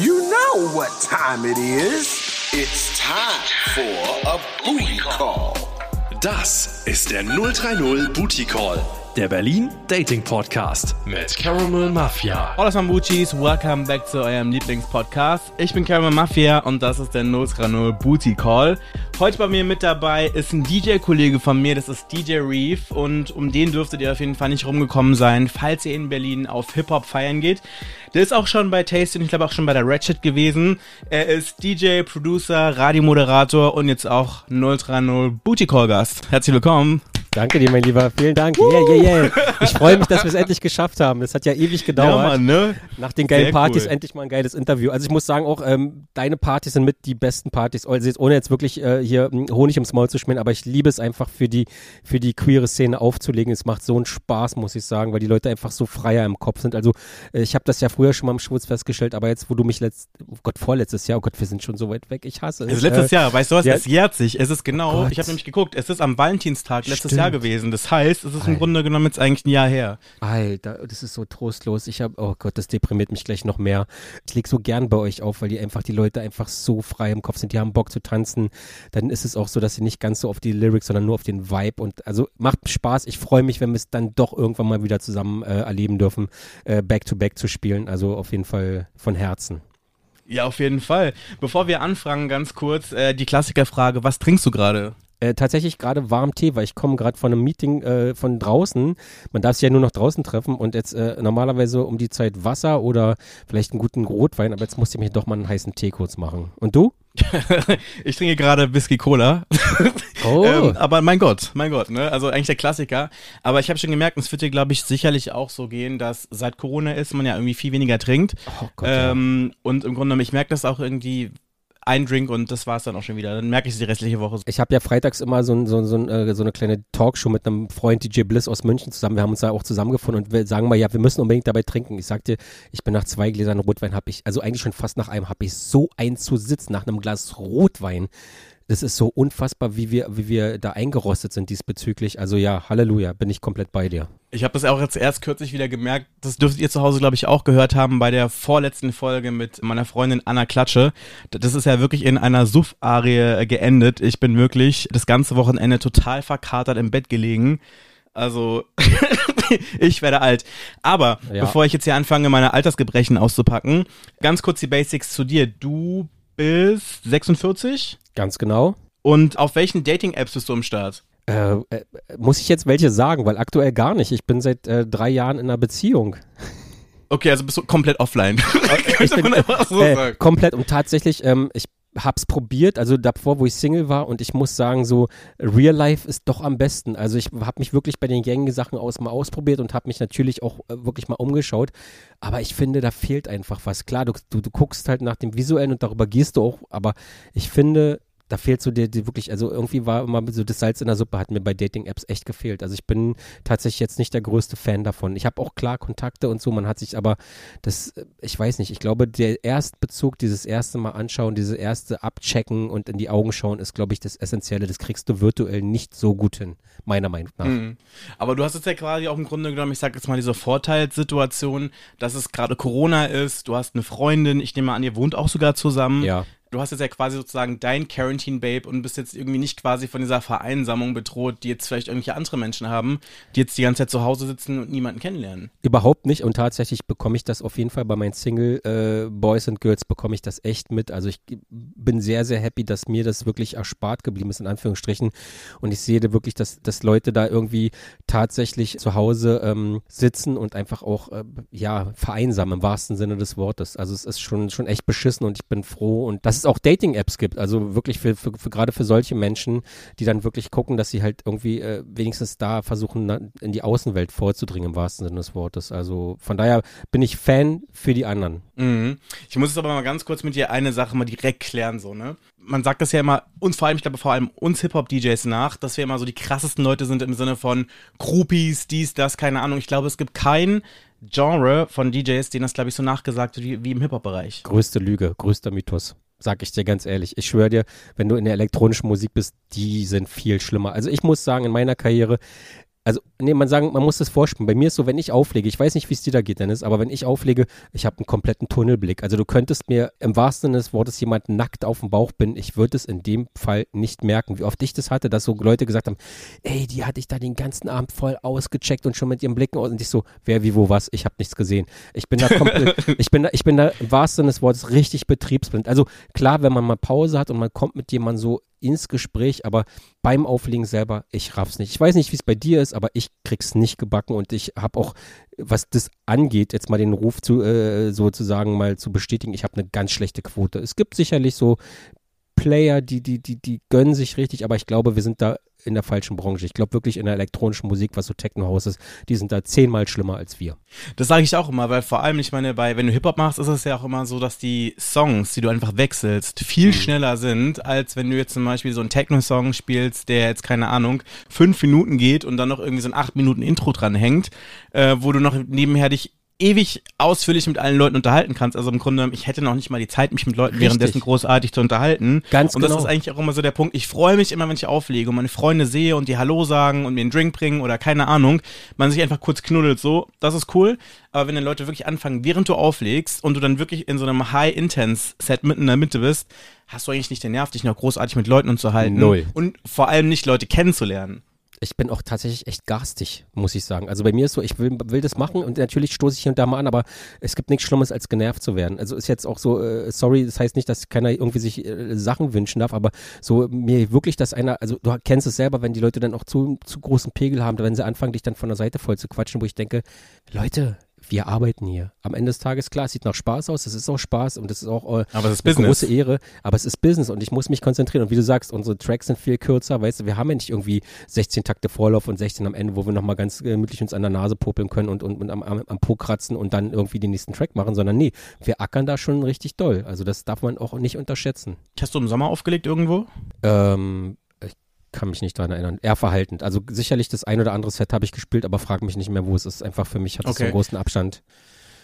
You know what time it is. It's time for a booty call. Das ist der 030 Booty Call, der Berlin Dating Podcast mit Caramel Mafia. Hola Sambuchis, welcome back zu eurem Lieblingspodcast. Ich bin Caramel Mafia und das ist der 030 Booty Call. Heute bei mir mit dabei ist ein DJ-Kollege von mir, das ist DJ Reef und um den dürftet ihr auf jeden Fall nicht rumgekommen sein, falls ihr in Berlin auf Hip-Hop feiern geht. Der ist auch schon bei Tasty und ich glaube auch schon bei der Ratchet gewesen. Er ist DJ, Producer, Radiomoderator und jetzt auch 030 Booty Call Gast. Herzlich willkommen. Danke dir, mein Lieber. Vielen Dank. Yeah, yeah, yeah. Ich freue mich, dass wir es endlich geschafft haben. Das hat ja ewig gedauert. Ja, Mann, ne? Nach den geilen Sehr Partys cool. endlich mal ein geiles Interview. Also ich muss sagen auch, ähm, deine Partys sind mit die besten Partys. Also jetzt, ohne jetzt wirklich äh, hier mh, Honig ums Maul zu schmieren, aber ich liebe es einfach für die, für die queere Szene aufzulegen. Es macht so einen Spaß, muss ich sagen, weil die Leute einfach so freier im Kopf sind. Also äh, ich habe das ja früher schon mal im Schwutz festgestellt, aber jetzt, wo du mich letzt, oh Gott, vorletztes Jahr, oh Gott, wir sind schon so weit weg, ich hasse es. Es ist letztes Äh, Jahr, weißt du was? ja. Es jährt sich. Es ist genau, Gott. ich habe nämlich geguckt, es ist am Valentinstag letztes Stimmt. Jahr gewesen. Das heißt, es ist im Alter. Grunde genommen jetzt eigentlich ein Jahr her. Alter, das ist so trostlos. Ich habe, oh Gott, das deprimiert mich gleich noch mehr. Ich leg so gern bei euch auf, weil die einfach, die Leute einfach so frei im Kopf sind. Die haben Bock zu tanzen. Dann ist es auch so, dass sie nicht ganz so auf die Lyrics, sondern nur auf den Vibe. Und also macht Spaß. Ich freue mich, wenn wir es dann doch irgendwann mal wieder zusammen äh, erleben dürfen, äh, back to back zu spielen. Also auf jeden Fall von Herzen. Ja, auf jeden Fall. Bevor wir anfangen, ganz kurz äh, die Klassikerfrage, was trinkst du gerade? Äh, tatsächlich gerade warm Tee, weil ich komme gerade von einem Meeting äh, von draußen. Man darf sich ja nur noch draußen treffen und jetzt äh, normalerweise um die Zeit Wasser oder vielleicht einen guten Rotwein, aber jetzt musste ich mir doch mal einen heißen Tee kurz machen. Und du? ich trinke gerade Whisky Cola. Oh, Ähm, aber mein Gott, mein Gott, ne? Also eigentlich der Klassiker. Aber ich habe schon gemerkt, es wird dir, glaube ich, sicherlich auch so gehen, dass seit Corona ist, man ja irgendwie viel weniger trinkt. oh Gott, ja. ähm, Und im Grunde genommen, ich merke das auch irgendwie ein Drink und das war's dann auch schon wieder. Dann merke ich es die restliche Woche. Ich habe ja freitags immer so, so, so, äh, so eine kleine Talkshow mit einem Freund DJ Bliss aus München zusammen. Wir haben uns da auch zusammengefunden und wir sagen mal, ja, wir müssen unbedingt dabei trinken. Ich sagte, ich bin nach zwei Gläsern Rotwein, habe ich, also eigentlich schon fast nach einem, habe ich so ein zu sitzen nach einem Glas Rotwein. Das ist so unfassbar, wie wir, wie wir da eingerostet sind diesbezüglich. Also ja, Halleluja, bin ich komplett bei dir. Ich habe das auch jetzt erst kürzlich wieder gemerkt. Das dürftet ihr zu Hause, glaube ich, auch gehört haben bei der vorletzten Folge mit meiner Freundin Anna Klatsche. Das ist ja wirklich in einer Suff-Arie äh, geendet. Ich bin wirklich das ganze Wochenende total verkatert im Bett gelegen. Also, ich werde alt. Aber Ja. bevor ich jetzt hier anfange, meine Altersgebrechen auszupacken, ganz kurz die Basics zu dir. Du bist 46 Ganz genau. und auf welchen Dating-Apps bist du im Start? Äh, äh, muss ich jetzt welche sagen? Weil aktuell gar nicht. Ich bin seit äh, drei Jahren in einer Beziehung. Okay, also bist du komplett offline. Ich bin, so äh, komplett und tatsächlich, ähm, ich hab's probiert, also davor, wo ich Single war und ich muss sagen, so Real Life ist doch am besten. Also ich habe mich wirklich bei den gängigen Sachen aus mal ausprobiert und habe mich natürlich auch äh, wirklich mal umgeschaut, aber ich finde, da fehlt einfach was. Klar, du, du, du guckst halt nach dem Visuellen und darüber gehst du auch, aber ich finde, da fehlt so dir, dir wirklich, also irgendwie war immer so das Salz in der Suppe, hat mir bei Dating-Apps echt gefehlt. Also ich bin tatsächlich jetzt nicht der größte Fan davon. Ich habe auch klar Kontakte und so, man hat sich aber das, ich weiß nicht, ich glaube, der Erstbezug, dieses erste Mal anschauen, dieses erste Abchecken und in die Augen schauen, ist, glaube ich, das Essentielle. Das kriegst du virtuell nicht so gut hin, meiner Meinung nach. Mhm. Aber du hast jetzt ja quasi auch im Grunde genommen, ich sag jetzt mal diese Vorteilssituation, dass es gerade Corona ist, du hast eine Freundin, ich nehme an, ihr wohnt auch sogar zusammen. Ja. Du hast jetzt ja quasi sozusagen dein Quarantine-Babe und bist jetzt irgendwie nicht quasi von dieser Vereinsamung bedroht, die jetzt vielleicht irgendwelche andere Menschen haben, die jetzt die ganze Zeit zu Hause sitzen und niemanden kennenlernen. Überhaupt nicht und tatsächlich bekomme ich das auf jeden Fall bei meinen Single äh, Boys and Girls bekomme ich das echt mit. Also ich bin sehr, sehr happy, dass mir das wirklich erspart geblieben ist, in Anführungsstrichen. Und ich sehe da wirklich, dass, dass Leute da irgendwie tatsächlich zu Hause ähm, sitzen und einfach auch, äh, ja, vereinsamen im wahrsten Sinne des Wortes. Also es ist schon, schon echt beschissen und ich bin froh und dass es auch Dating-Apps gibt. Also wirklich für, für, für gerade für solche Menschen, die dann wirklich gucken, dass sie halt irgendwie äh, wenigstens da versuchen, na, in die Außenwelt vorzudringen, im wahrsten Sinne des Wortes. Also von daher bin ich Fan für die anderen. Mhm. Ich muss jetzt aber mal ganz kurz mit dir eine Sache mal direkt klären, so, ne? Man sagt das ja immer, uns vor allem, ich glaube vor allem uns Hip-Hop-DJs nach, dass wir immer so die krassesten Leute sind im Sinne von Groupies, dies, das, keine Ahnung. Ich glaube, es gibt kein Genre von DJs, denen das, glaube ich, so nachgesagt wird wie, wie im Hip-Hop-Bereich. Größte Lüge, größter Mythos. Sag ich dir ganz ehrlich. Ich schwöre dir, wenn du in der elektronischen Musik bist, die sind viel schlimmer. Also ich muss sagen, in meiner Karriere, also nee, man sagen, man muss das vorspielen. Bei mir ist so, wenn ich auflege, ich weiß nicht, wie es dir da geht, Dennis, aber wenn ich auflege, ich habe einen kompletten Tunnelblick. Also du könntest mir im wahrsten Sinne des Wortes jemand nackt auf dem Bauch bin, ich würde es in dem Fall nicht merken. Wie oft ich das hatte, dass so Leute gesagt haben, ey, die hatte ich da den ganzen Abend voll ausgecheckt und schon mit ihren Blicken und ich so, wer, wie, wo, was, ich habe nichts gesehen. Ich bin da komplett, ich bin da, ich bin da im wahrsten Sinne des Wortes richtig betriebsblind. Also klar, wenn man mal Pause hat und man kommt mit jemandem so ins Gespräch, aber beim Auflegen selber, ich raff's nicht. Ich weiß nicht, wie es bei dir ist, aber ich krieg's nicht gebacken und ich habe auch, was das angeht, jetzt mal den Ruf zu äh, sozusagen mal zu bestätigen, ich habe eine ganz schlechte Quote. Es gibt sicherlich so Player, die, die, die, die gönnen sich richtig, aber ich glaube, wir sind da in der falschen Branche. Ich glaube wirklich in der elektronischen Musik, was so Techno-Haus ist, die sind da zehnmal schlimmer als wir. Das sage ich auch immer, weil vor allem, ich meine, bei, wenn du Hip-Hop machst, ist es ja auch immer so, dass die Songs, die du einfach wechselst, viel mhm. schneller sind, als wenn du jetzt zum Beispiel so einen Techno-Song spielst, der jetzt, keine Ahnung, fünf Minuten geht und dann noch irgendwie so ein acht Minuten Intro dran hängt, äh, wo du noch nebenher dich ewig ausführlich mit allen Leuten unterhalten kannst. Also im Grunde, ich hätte noch nicht mal die Zeit, mich mit Leuten Richtig. währenddessen großartig zu unterhalten. Ganz und genau. Und das ist eigentlich auch immer so der Punkt. Ich freue mich immer, wenn ich auflege und meine Freunde sehe und die Hallo sagen und mir einen Drink bringen oder keine Ahnung. Man sich einfach kurz knuddelt so. Das ist cool. Aber wenn dann Leute wirklich anfangen, während du auflegst und du dann wirklich in so einem High-Intense-Set mitten in der Mitte bist, hast du eigentlich nicht den Nerv, dich noch großartig mit Leuten unterzuhalten. Null. Und vor allem nicht Leute kennenzulernen ich bin auch tatsächlich echt garstig, muss ich sagen. Also bei mir ist so, ich will, will das machen und natürlich stoße ich hier und da mal an, aber es gibt nichts Schlimmes, als genervt zu werden. Also ist jetzt auch so, äh, sorry, das heißt nicht, dass keiner irgendwie sich äh, Sachen wünschen darf, aber so mir wirklich, dass einer, also du kennst es selber, wenn die Leute dann auch zu, zu großen Pegel haben, wenn sie anfangen, dich dann von der Seite voll zu quatschen, wo ich denke, Leute, wir arbeiten hier. Am Ende des Tages, klar, es sieht nach Spaß aus, es ist auch Spaß und es ist auch äh, aber es ist eine Business. große Ehre, aber es ist Business und ich muss mich konzentrieren. Und wie du sagst, unsere Tracks sind viel kürzer, weißt du, wir haben ja nicht irgendwie 16 Takte Vorlauf und 16 am Ende, wo wir nochmal ganz gemütlich uns an der Nase popeln können und, und, und am, am, am Po kratzen und dann irgendwie den nächsten Track machen, sondern nee, wir ackern da schon richtig doll. Also das darf man auch nicht unterschätzen. Hast du im Sommer aufgelegt irgendwo? Ähm, kann mich nicht daran erinnern. Eher verhaltend. Also sicherlich das ein oder andere Set habe ich gespielt, aber frag mich nicht mehr, wo es ist. Einfach für mich hat es okay. einen großen Abstand.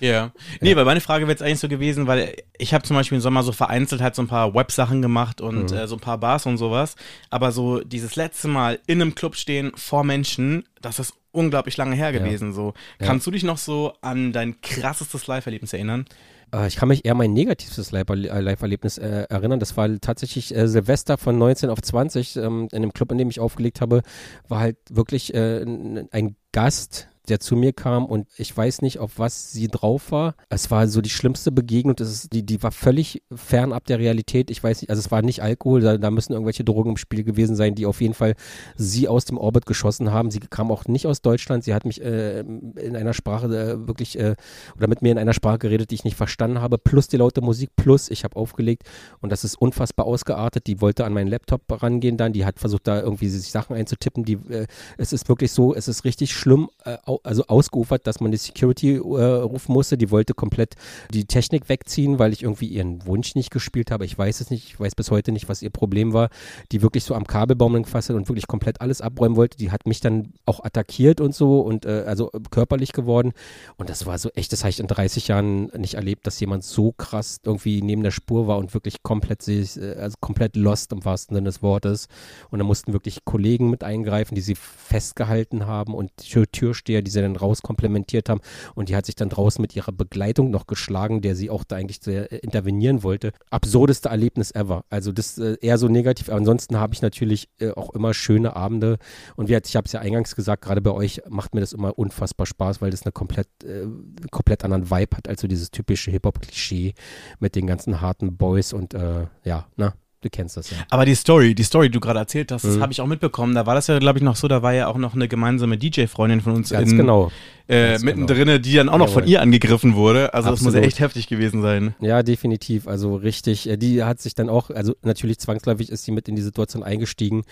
Ja. Yeah. Nee, ja. weil meine Frage wäre jetzt eigentlich so gewesen, weil ich habe zum Beispiel im Sommer so vereinzelt halt so ein paar Websachen gemacht und mhm. äh, so ein paar Bars und sowas. Aber so dieses letzte Mal in einem Club stehen vor Menschen, das ist unglaublich lange her gewesen. Ja. So. Kannst ja. du dich noch so an dein krassestes Live-Erlebnis erinnern? Äh, ich kann mich eher mein negatives äh, Live-Erlebnis äh, erinnern. Das war tatsächlich äh, Silvester von 19 auf 20. Ähm, in dem Club, in dem ich aufgelegt habe, war halt wirklich äh, ein Gast, der zu mir kam und ich weiß nicht, auf was sie drauf war. Es war so die schlimmste Begegnung. Das ist, die, die war völlig fernab der Realität. Ich weiß nicht, also es war nicht Alkohol, da, da müssen irgendwelche Drogen im Spiel gewesen sein, die auf jeden Fall sie aus dem Orbit geschossen haben. Sie kam auch nicht aus Deutschland. Sie hat mich äh, in einer Sprache äh, wirklich äh, oder mit mir in einer Sprache geredet, die ich nicht verstanden habe. Plus die laute Musik, plus ich habe aufgelegt und das ist unfassbar ausgeartet. Die wollte an meinen Laptop rangehen dann. Die hat versucht, da irgendwie sich Sachen einzutippen. Die, äh, es ist wirklich so, es ist richtig schlimm. Äh, also ausgeufert, dass man die Security äh, rufen musste. Die wollte komplett die Technik wegziehen, weil ich irgendwie ihren Wunsch nicht gespielt habe. Ich weiß es nicht. Ich weiß bis heute nicht, was ihr Problem war. Die wirklich so am Kabelbaum gefasst hat und wirklich komplett alles abräumen wollte. Die hat mich dann auch attackiert und so und äh, also körperlich geworden. Und das war so echt, das habe ich in 30 Jahren nicht erlebt, dass jemand so krass irgendwie neben der Spur war und wirklich komplett, äh, also komplett lost im wahrsten Sinne des Wortes. Und da mussten wirklich Kollegen mit eingreifen, die sie festgehalten haben und Türsteher, die sie dann rauskomplementiert haben. Und die hat sich dann draußen mit ihrer Begleitung noch geschlagen, der sie auch da eigentlich sehr äh, intervenieren wollte. Absurdeste Erlebnis ever. Also das äh, eher so negativ. Ansonsten habe ich natürlich äh, auch immer schöne Abende. Und wie, ich habe es ja eingangs gesagt, gerade bei euch macht mir das immer unfassbar Spaß, weil das eine komplett, äh, komplett anderen Vibe hat als so dieses typische Hip-Hop-Klischee mit den ganzen harten Boys und äh, ja, na, Du kennst das ja. Aber die Story, die Story, die du gerade erzählt hast, das mhm. habe ich auch mitbekommen. Da war das ja, glaube ich, noch so, da war ja auch noch eine gemeinsame DJ-Freundin von uns Ganz in, genau äh, mittendrin, genau. die dann auch noch Jawohl. von ihr angegriffen wurde. Also Absolut. das muss ja echt heftig gewesen sein. Ja, definitiv. Also richtig. Äh, die hat sich dann auch, also natürlich zwangsläufig ist sie mit in die Situation eingestiegen.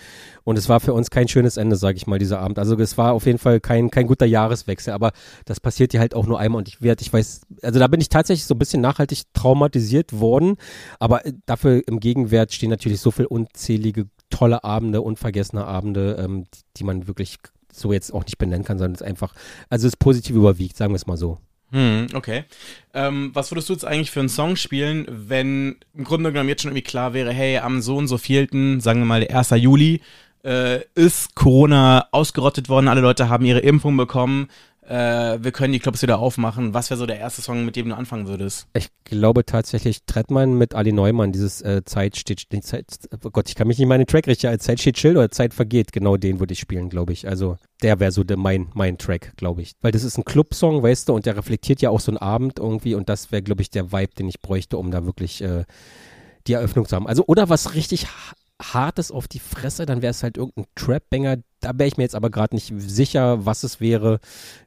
Und es war für uns kein schönes Ende, sage ich mal, dieser Abend. Also es war auf jeden Fall kein, kein guter Jahreswechsel. Aber das passiert ja halt auch nur einmal. Und ich werde, ich weiß, also da bin ich tatsächlich so ein bisschen nachhaltig traumatisiert worden. Aber äh, dafür im Gegenwert stehen natürlich so viel unzählige tolle Abende, unvergessene Abende, ähm, die, die man wirklich so jetzt auch nicht benennen kann, sondern es einfach, also es positiv überwiegt, sagen wir es mal so. Hm, okay. Ähm, was würdest du jetzt eigentlich für einen Song spielen, wenn im Grunde genommen jetzt schon irgendwie klar wäre, hey, am so und so vielten, sagen wir mal der 1. Juli, äh, ist Corona ausgerottet worden, alle Leute haben ihre Impfung bekommen, äh, wir können die Clubs wieder aufmachen. Was wäre so der erste Song, mit dem du anfangen würdest? Ich glaube tatsächlich Trettmann mit Ali Neumann, dieses äh, Zeit steht, Zeit, oh Gott, ich kann mich nicht mal in den Track richten, Zeit steht still oder Zeit vergeht, genau den würde ich spielen, glaube ich. Also der wäre so der, mein, mein Track, glaube ich. Weil das ist ein Clubsong, weißt du, und der reflektiert ja auch so einen Abend irgendwie und das wäre, glaube ich, der Vibe, den ich bräuchte, um da wirklich äh, die Eröffnung zu haben. Also, oder was richtig Hartes auf die Fresse, dann wäre es halt irgendein Trap-Banger. Da wäre ich mir jetzt aber gerade nicht sicher, was es wäre.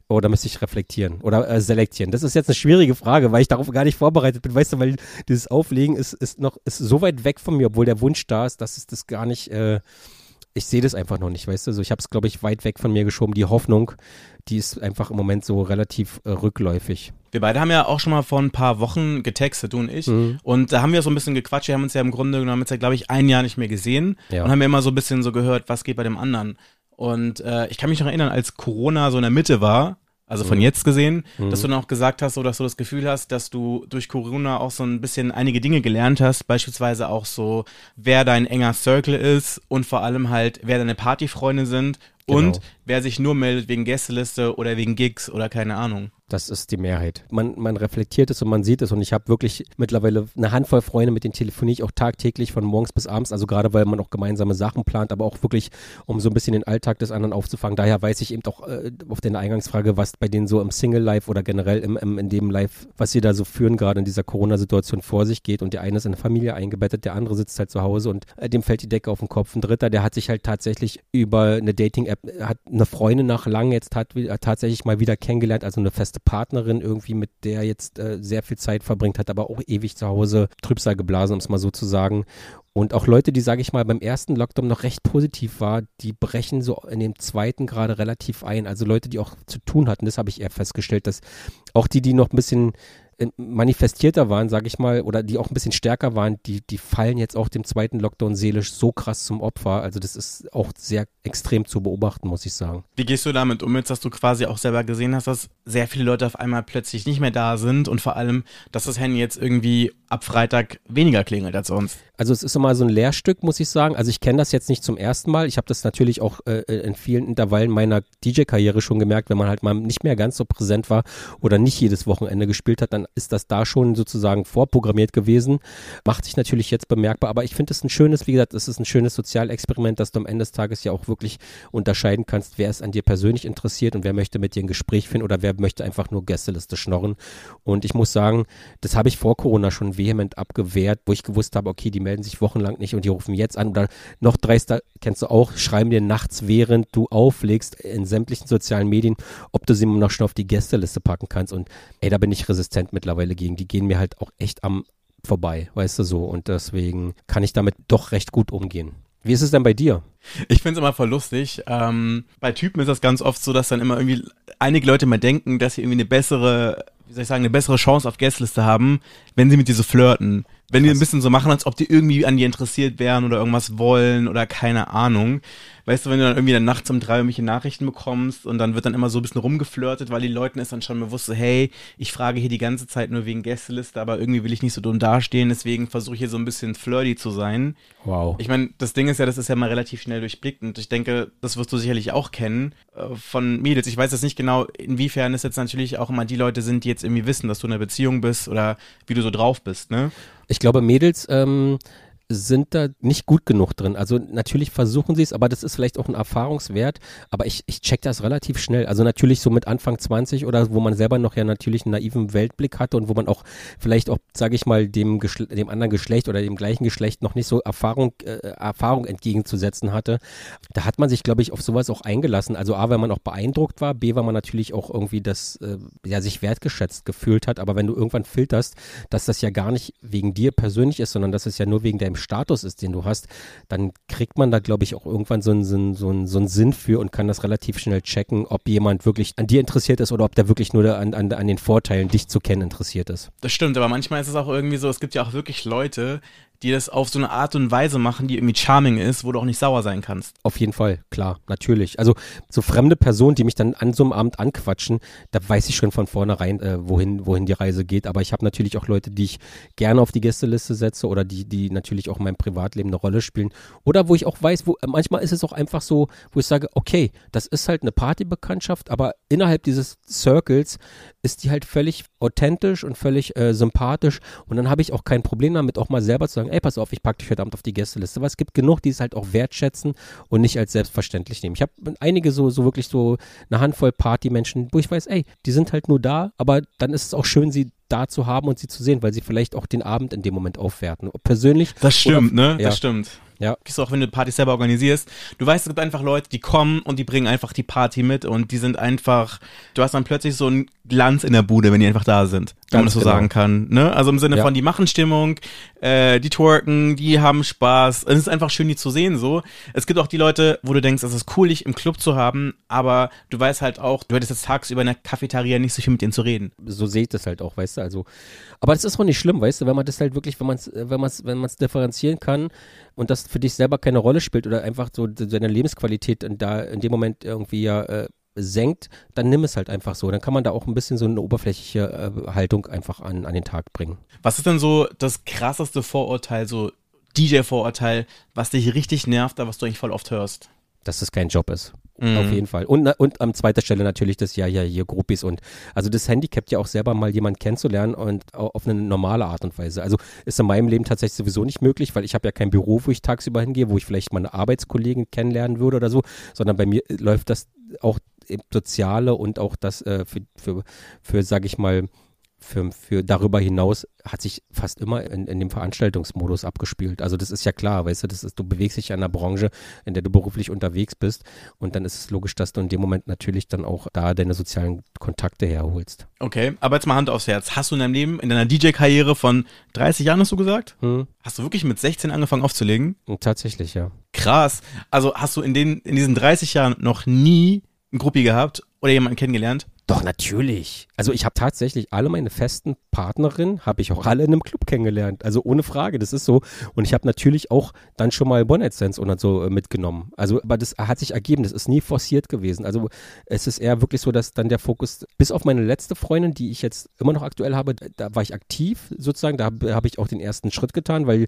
Oder müsste ich reflektieren oder äh, selektieren? Das ist jetzt eine schwierige Frage, weil ich darauf gar nicht vorbereitet bin. Weißt du, weil dieses Auflegen ist, ist noch ist so weit weg von mir, obwohl der Wunsch da ist, dass es das gar nicht. Äh, ich sehe das einfach noch nicht, weißt du? So, ich habe es, glaube ich, weit weg von mir geschoben. Die Hoffnung, die ist einfach im Moment so relativ äh, rückläufig. Wir beide haben ja auch schon mal vor ein paar Wochen getextet, du und ich. Mhm. Und da haben wir so ein bisschen gequatscht. Wir haben uns ja im Grunde genommen jetzt ja, glaube ich, ein Jahr nicht mehr gesehen. Ja. Und haben ja immer so ein bisschen so gehört, was geht bei dem anderen. Und äh, ich kann mich noch erinnern, als Corona so in der Mitte war, also von mhm. jetzt gesehen, mhm. dass du dann auch gesagt hast, so dass du das Gefühl hast, dass du durch Corona auch so ein bisschen einige Dinge gelernt hast, beispielsweise auch so, wer dein enger Circle ist und vor allem halt, wer deine Partyfreunde sind genau. und wer sich nur meldet wegen Gästeliste oder wegen Gigs oder keine Ahnung. Das ist die Mehrheit. Man, man reflektiert es und man sieht es und ich habe wirklich mittlerweile eine Handvoll Freunde, mit denen telefoniere ich auch tagtäglich von morgens bis abends, also gerade weil man auch gemeinsame Sachen plant, aber auch wirklich, um so ein bisschen den Alltag des anderen aufzufangen. Daher weiß ich eben auch äh, auf deine Eingangsfrage, was bei denen so im Single-Life oder generell im, im, in dem Life, was sie da so führen, gerade in dieser Corona-Situation vor sich geht und der eine ist in eine Familie eingebettet, der andere sitzt halt zu Hause und äh, dem fällt die Decke auf den Kopf. Ein dritter, der hat sich halt tatsächlich über eine Dating-App, hat eine Freundin nach lang jetzt hat, hat tatsächlich mal wieder kennengelernt, also eine feste Partnerin irgendwie, mit der jetzt äh, sehr viel Zeit verbringt hat, aber auch ewig zu Hause Trübsal geblasen, um es mal so zu sagen. Und auch Leute, die, sage ich mal, beim ersten Lockdown noch recht positiv war, die brechen so in dem zweiten gerade relativ ein. Also Leute, die auch zu tun hatten, das habe ich eher festgestellt, dass auch die, die noch ein bisschen manifestierter waren, sage ich mal, oder die auch ein bisschen stärker waren, die, die fallen jetzt auch dem zweiten Lockdown seelisch so krass zum Opfer. Also das ist auch sehr extrem zu beobachten, muss ich sagen. Wie gehst du damit um, jetzt dass du quasi auch selber gesehen hast, dass sehr viele Leute auf einmal plötzlich nicht mehr da sind und vor allem, dass das Handy jetzt irgendwie ab Freitag weniger klingelt als sonst? Also es ist immer so ein Lehrstück, muss ich sagen. Also ich kenne das jetzt nicht zum ersten Mal. Ich habe das natürlich auch äh, in vielen Intervallen meiner DJ-Karriere schon gemerkt, wenn man halt mal nicht mehr ganz so präsent war oder nicht jedes Wochenende gespielt hat, dann ist das da schon sozusagen vorprogrammiert gewesen. Macht sich natürlich jetzt bemerkbar, aber ich finde es ein schönes, wie gesagt, es ist ein schönes Sozialexperiment, dass du am Ende des Tages ja auch wirklich unterscheiden kannst, wer ist an dir persönlich interessiert und wer möchte mit dir ein Gespräch finden oder wer möchte einfach nur Gästeliste schnorren. Und ich muss sagen, das habe ich vor Corona schon vehement abgewehrt, wo ich gewusst habe, okay, die melden sich wochenlang nicht und die rufen jetzt an oder noch dreister, kennst du auch, schreiben dir nachts, während du auflegst in sämtlichen sozialen Medien, ob du sie noch schnell auf die Gästeliste packen kannst und ey, da bin ich resistent mittlerweile gegen. Die gehen mir halt auch echt am vorbei, weißt du so. Und deswegen kann ich damit doch recht gut umgehen. Wie ist es denn bei dir? Ich finde es immer voll lustig. Ähm, bei Typen ist das ganz oft so, dass dann immer irgendwie einige Leute mal denken, dass sie irgendwie eine bessere, wie soll ich sagen, eine bessere Chance auf Gästeliste haben, wenn sie mit dir so flirten. Wenn die ein bisschen so machen, als ob die irgendwie an dir interessiert wären oder irgendwas wollen oder keine Ahnung. Weißt du, wenn du dann irgendwie dann nachts um drei irgendwelche Nachrichten bekommst und dann wird dann immer so ein bisschen rumgeflirtet, weil die Leuten ist dann schon bewusst so, hey, ich frage hier die ganze Zeit nur wegen Gästeliste, aber irgendwie will ich nicht so dumm dastehen, deswegen versuche ich hier so ein bisschen flirty zu sein. Wow. Ich meine, das Ding ist ja, das ist ja mal relativ schnell durchblickt und ich denke, das wirst du sicherlich auch kennen äh, von Mädels. Ich weiß jetzt nicht genau, inwiefern es jetzt natürlich auch immer die Leute sind, die jetzt irgendwie wissen, dass du in einer Beziehung bist oder wie du so drauf bist, ne? Ich glaube, Mädels ähm, sind da nicht gut genug drin. Also natürlich versuchen sie es, aber das ist vielleicht auch ein Erfahrungswert. Aber ich, ich check das relativ schnell. Also natürlich so mit Anfang 20 oder wo man selber noch ja natürlich einen naiven Weltblick hatte und wo man auch vielleicht auch, sage ich mal, dem, dem anderen Geschlecht oder dem gleichen Geschlecht noch nicht so Erfahrung, äh, Erfahrung entgegenzusetzen hatte. Da hat man sich, glaube ich, auf sowas auch eingelassen. Also A, weil man auch beeindruckt war, B, weil man natürlich auch irgendwie das, äh, ja, sich wertgeschätzt gefühlt hat. Aber wenn du irgendwann filterst, dass das ja gar nicht wegen dir persönlich ist, sondern dass es ja nur wegen Status ist, den du hast, dann kriegt man da, glaube ich, auch irgendwann so einen, so, einen, so, einen, so einen Sinn für und kann das relativ schnell checken, ob jemand wirklich an dir interessiert ist oder ob der wirklich nur an, an, an den Vorteilen, dich zu kennen, interessiert ist. Das stimmt, aber manchmal ist es auch irgendwie so, es gibt ja auch wirklich Leute, die das auf so eine Art und Weise machen, die irgendwie charming ist, wo du auch nicht sauer sein kannst. Auf jeden Fall, klar, natürlich. Also so fremde Personen, die mich dann an so einem Abend anquatschen, da weiß ich schon von vornherein, äh, wohin, wohin die Reise geht. Aber ich habe natürlich auch Leute, die ich gerne auf die Gästeliste setze oder die, die natürlich auch in meinem Privatleben eine Rolle spielen. Oder wo ich auch weiß, wo manchmal ist es auch einfach so, wo ich sage, okay, das ist halt eine Partybekanntschaft, aber innerhalb dieses Circles ist die halt völlig authentisch und völlig äh, sympathisch. Und dann habe ich auch kein Problem damit, auch mal selber zu sagen, ey, pass auf, ich packe dich heute Abend auf die Gästeliste. Aber es gibt genug, die es halt auch wertschätzen und nicht als selbstverständlich nehmen. Ich habe einige so, so wirklich so eine Handvoll Partymenschen, wo ich weiß, ey, die sind halt nur da, aber dann ist es auch schön, sie da zu haben und sie zu sehen, weil sie vielleicht auch den Abend in dem Moment aufwerten. Persönlich. Das stimmt, oder, ne? Ja. Das stimmt. Ja. Gehst du auch, wenn du Partys selber organisierst. Du weißt, es gibt einfach Leute, die kommen und die bringen einfach die Party mit und die sind einfach, du hast dann plötzlich so einen Glanz in der Bude, wenn die einfach da sind. Wenn man das so genau. sagen kann. Ne? Also im Sinne Ja. von, die machen Stimmung, äh, die twerken, die haben Spaß. Es ist einfach schön, die zu sehen so. Es gibt auch die Leute, wo du denkst, es ist cool, dich im Club zu haben, aber du weißt halt auch, du hättest jetzt tagsüber in der Cafeteria nicht so viel mit denen zu reden. so sehe ich das halt auch, weißt du, also, aber das ist auch nicht schlimm, weißt du, wenn man das halt wirklich, wenn man es, wenn man es, wenn man es differenzieren kann und das für dich selber keine Rolle spielt oder einfach so seine Lebensqualität in, da in dem Moment irgendwie ja äh, senkt, dann nimm es halt einfach so. Dann kann man da auch ein bisschen so eine oberflächliche äh, Haltung einfach an, an den Tag bringen. Was ist denn so das krasseste Vorurteil, so DJ-Vorurteil, was dich richtig nervt, aber was du eigentlich voll oft hörst? Dass das kein Job ist. Mhm. Auf jeden Fall. Und, und an zweiter Stelle natürlich das ja, ja, hier Groupies und also das Handicap ja auch selber mal jemanden kennenzulernen und au- auf eine normale Art und Weise. Also ist in meinem Leben tatsächlich sowieso nicht möglich, weil ich habe ja kein Büro, wo ich tagsüber hingehe, wo ich vielleicht meine Arbeitskollegen kennenlernen würde oder so, sondern bei mir äh, läuft das auch im Soziale und auch das äh, für, für, für sage ich mal, für, für darüber hinaus hat sich fast immer in, in dem Veranstaltungsmodus abgespielt. Also das ist ja klar, weißt du, das ist, du bewegst dich in einer Branche, in der du beruflich unterwegs bist und dann ist es logisch, dass du in dem Moment natürlich dann auch da deine sozialen Kontakte herholst. Okay, aber jetzt mal Hand aufs Herz. Hast du in deinem Leben, in deiner DJ-Karriere von 30 Jahren, hast du gesagt? Hm. Hast du wirklich mit 16 angefangen aufzulegen? Tatsächlich, ja. Krass. Also hast du in, den, in diesen 30 Jahren noch nie ein Gruppi gehabt oder jemanden kennengelernt? Doch, natürlich. Also ich habe tatsächlich alle meine festen Partnerinnen, habe ich auch alle in einem Club kennengelernt. Also ohne Frage, das ist so. Und ich habe natürlich auch dann schon mal One-Night-Stands oder so äh, mitgenommen. Also, aber das hat sich ergeben, das ist nie forciert gewesen. Also es ist eher wirklich so, dass dann der Fokus, bis auf meine letzte Freundin, die ich jetzt immer noch aktuell habe, da war ich aktiv sozusagen, da habe hab ich auch den ersten Schritt getan, weil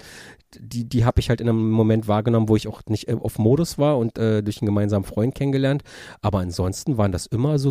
die, die habe ich halt in einem Moment wahrgenommen, wo ich auch nicht äh, auf Modus war und äh, durch einen gemeinsamen Freund kennengelernt. Aber ansonsten waren das immer so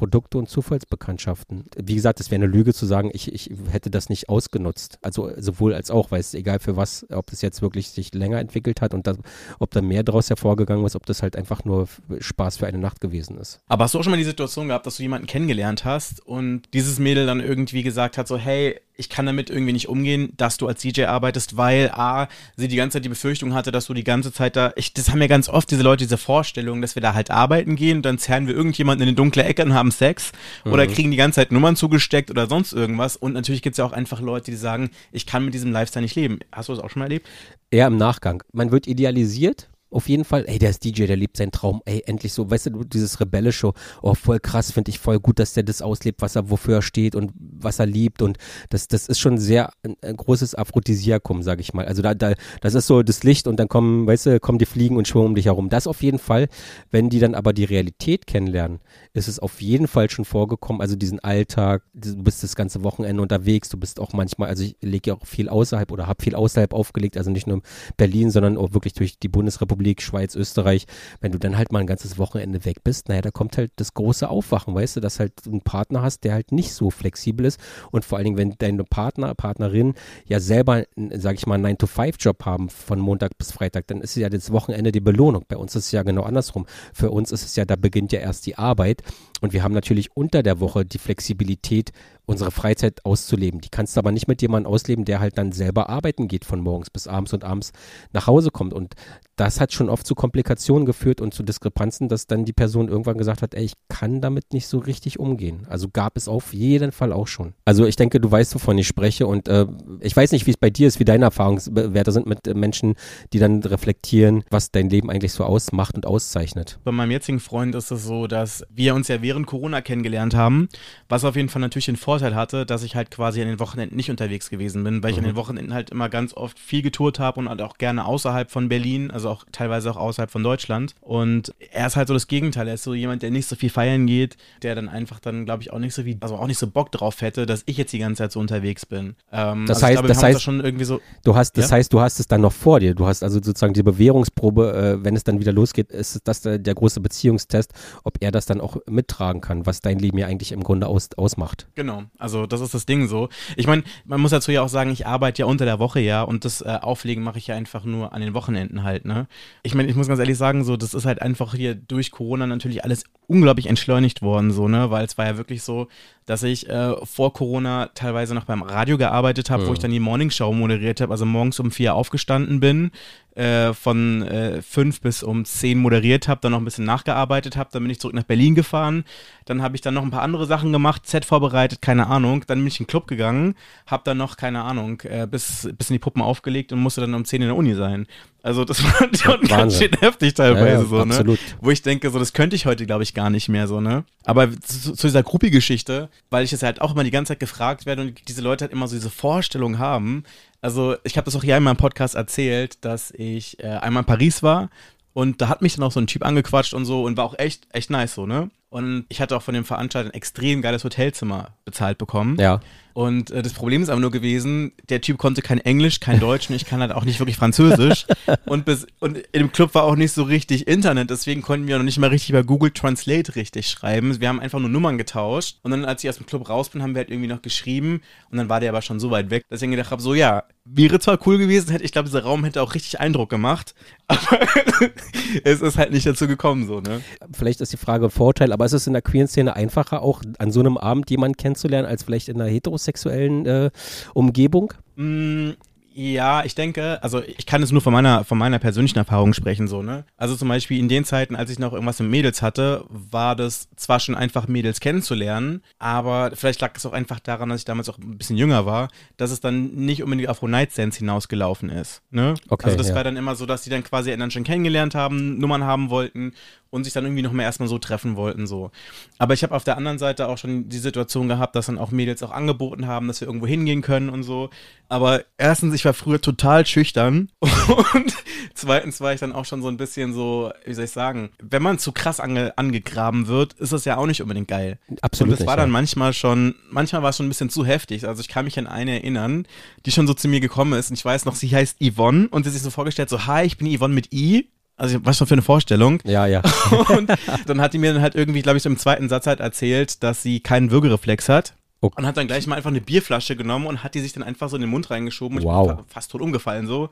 Zufallsprodukte und Zufallsbekanntschaften. Wie gesagt, es wäre eine Lüge zu sagen, ich, ich hätte das nicht ausgenutzt. Also sowohl als auch, weil es egal für was, ob das jetzt wirklich sich länger entwickelt hat und das, ob da mehr daraus hervorgegangen ist, ob das halt einfach nur Spaß für eine Nacht gewesen ist. Aber hast du auch schon mal die Situation gehabt, dass du jemanden kennengelernt hast und dieses Mädel dann irgendwie gesagt hat, so, hey, ich kann damit irgendwie nicht umgehen, dass du als DJ arbeitest, weil A, sie die ganze Zeit die Befürchtung hatte, dass du die ganze Zeit da, ich, das haben ja ganz oft diese Leute, diese Vorstellung, dass wir da halt arbeiten gehen und dann zerren wir irgendjemanden in eine dunkle Ecke und haben Sex oder kriegen die ganze Zeit Nummern zugesteckt oder sonst irgendwas und natürlich gibt es ja auch einfach Leute, die sagen, ich kann mit diesem Lifestyle nicht leben. Hast du das auch schon mal erlebt? Eher im Nachgang. Man wird idealisiert. Auf jeden Fall, ey, der ist DJ, der lebt seinen Traum, ey, endlich so, weißt du, dieses rebellische, oh, voll krass, finde ich voll gut, dass der das auslebt, was er, wofür er steht und was er liebt und das, das ist schon sehr ein, ein großes Aphrodisiakum, sag ich mal. Also da, da, das ist so das Licht und dann kommen, weißt du, kommen die Fliegen und schwimmen um dich herum. Das auf jeden Fall. Wenn die dann aber die Realität kennenlernen, ist es auf jeden Fall schon vorgekommen, also diesen Alltag, du bist das ganze Wochenende unterwegs, du bist auch manchmal, also ich lege ja auch viel außerhalb oder habe viel außerhalb aufgelegt, also nicht nur in Berlin, sondern auch wirklich durch die Bundesrepublik, Schweiz, Österreich. Wenn du dann halt mal ein ganzes Wochenende weg bist, naja, da kommt halt das große Aufwachen, weißt du, dass halt du einen Partner hast, der halt nicht so flexibel ist und vor allen Dingen, wenn deine Partner, Partnerin ja selber, sage ich mal, einen 9-to-5-Job haben von Montag bis Freitag, dann ist ja das Wochenende die Belohnung. Bei uns ist es ja genau andersrum. Für uns ist es ja, da beginnt ja erst die Arbeit und wir haben natürlich unter der Woche die Flexibilität, unsere Freizeit auszuleben. Die kannst du aber nicht mit jemandem ausleben, der halt dann selber arbeiten geht von morgens bis abends und abends nach Hause kommt. Und das hat schon oft zu Komplikationen geführt und zu Diskrepanzen, dass dann die Person irgendwann gesagt hat, ey, ich kann damit nicht so richtig umgehen. Also gab es auf jeden Fall auch schon. Also ich denke, du weißt, wovon ich spreche und äh, ich weiß nicht, wie es bei dir ist, wie deine Erfahrungswerte sind mit äh, Menschen, die dann reflektieren, was dein Leben eigentlich so ausmacht und auszeichnet. Bei meinem jetzigen Freund ist es so, dass wir uns ja während Corona kennengelernt haben, was auf jeden Fall natürlich den Vorteil Vorteil hatte, dass ich halt quasi an den Wochenenden nicht unterwegs gewesen bin, weil ich an den Wochenenden halt immer ganz oft viel getourt habe und halt auch gerne außerhalb von Berlin, also auch teilweise auch außerhalb von Deutschland. Und er ist halt so das Gegenteil. Er ist so jemand, der nicht so viel feiern geht, der dann einfach dann, glaube ich, auch nicht so wie, also auch nicht so Bock drauf hätte, dass ich jetzt die ganze Zeit so unterwegs bin. Ähm, Das also heißt- glaube, das heißt- schon irgendwie so. Du hast, das Ja? heißt, du hast es dann noch vor dir. Du hast also sozusagen die Bewährungsprobe, äh, wenn es dann wieder losgeht, ist das der, der große Beziehungstest, ob er das dann auch mittragen kann, was dein Leben ja eigentlich im Grunde aus, ausmacht. Genau, also das ist das Ding so. Ich meine, man muss dazu ja auch sagen, ich arbeite ja unter der Woche ja und das äh, Auflegen mache ich ja einfach nur an den Wochenenden halt, ne? Ich meine, ich muss ganz ehrlich sagen, so, das ist halt einfach hier durch Corona natürlich alles unglaublich entschleunigt worden, so, ne? Weil es war ja wirklich so, dass ich äh, vor Corona teilweise noch beim Radio gearbeitet habe, wo ich dann die Morningshow moderiert habe, also morgens um vier aufgestanden bin, äh, von äh, fünf bis um zehn moderiert habe, dann noch ein bisschen nachgearbeitet habe, dann bin ich zurück nach Berlin gefahren, dann habe ich dann noch ein paar andere Sachen gemacht, Set vorbereitet, keine Ahnung, dann bin ich in den Club gegangen, habe dann noch, keine Ahnung, äh, bis, bis in die Puppen aufgelegt und musste dann um zehn in der Uni sein. Also das war schon ganz schön heftig teilweise Ja, ja, so, ne? absolut. Wo ich denke, so das könnte ich heute, glaube ich, gar nicht mehr so, ne? Aber zu, zu dieser Gruppi-Geschichte, weil ich das halt auch immer die ganze Zeit gefragt werde und diese Leute halt immer so diese Vorstellung haben. Also ich habe das auch hier in meinem Podcast erzählt, dass ich äh, einmal in Paris war und da hat mich dann auch so ein Typ angequatscht und so und war auch echt, echt nice so, ne? Und ich hatte auch von dem Veranstalter ein extrem geiles Hotelzimmer bezahlt bekommen. Ja. Und äh, das Problem ist aber nur gewesen, der Typ konnte kein Englisch, kein Deutsch und ich kann halt auch nicht wirklich Französisch. und, bis, und in dem Club war auch nicht so richtig Internet, deswegen konnten wir noch nicht mal richtig bei Google Translate richtig schreiben. Wir haben einfach nur Nummern getauscht. Und dann, als ich aus dem Club raus bin, haben wir halt irgendwie noch geschrieben. Und dann war der aber schon so weit weg, dass ich gedacht habe, so ja, wäre zwar cool gewesen, hätte ich glaube, dieser Raum hätte auch richtig Eindruck gemacht. Aber es ist halt nicht dazu gekommen, so, ne? Vielleicht ist die Frage Vorteil, aber ist es in der queeren Szene einfacher, auch an so einem Abend jemanden kennenzulernen, als vielleicht in einer heterosexuellen äh, Umgebung? Mm, Ja, ich denke, also ich kann es nur von meiner, von meiner persönlichen Erfahrung sprechen, so, ne? Also zum Beispiel in den Zeiten, als ich noch irgendwas mit Mädels hatte, war das zwar schon einfach, Mädels kennenzulernen, aber vielleicht lag es auch einfach daran, dass ich damals auch ein bisschen jünger war, dass es dann nicht unbedingt auf One-Night-Stands hinausgelaufen ist, ne? Okay, also das ja. war dann immer so, dass die dann quasi dann schon kennengelernt haben, Nummern haben wollten und sich dann irgendwie noch mal erstmal so treffen wollten, so. Aber ich habe auf der anderen Seite auch schon die Situation gehabt, dass dann auch Mädels auch angeboten haben, dass wir irgendwo hingehen können und so. Aber erstens, ich war früher total schüchtern und zweitens war ich dann auch schon so ein bisschen so, wie soll ich sagen, wenn man zu krass ange angegraben wird, ist das ja auch nicht unbedingt geil. Absolut Und das war nicht, dann ja. manchmal schon, manchmal war es schon ein bisschen zu heftig. Also ich kann mich an eine erinnern, die schon so zu mir gekommen ist und ich weiß noch, sie heißt Yvonne und sie sich so vorgestellt, so, hi, ich bin Yvonne mit I. Also was schon für eine Vorstellung. Ja, ja. Und dann hat die mir dann halt irgendwie, glaube ich, so im zweiten Satz halt erzählt, dass sie keinen Würgereflex hat. Oh. Und hat dann gleich mal einfach eine Bierflasche genommen und hat die sich dann einfach so in den Mund reingeschoben und Wow. ich bin fa- fast tot umgefallen so.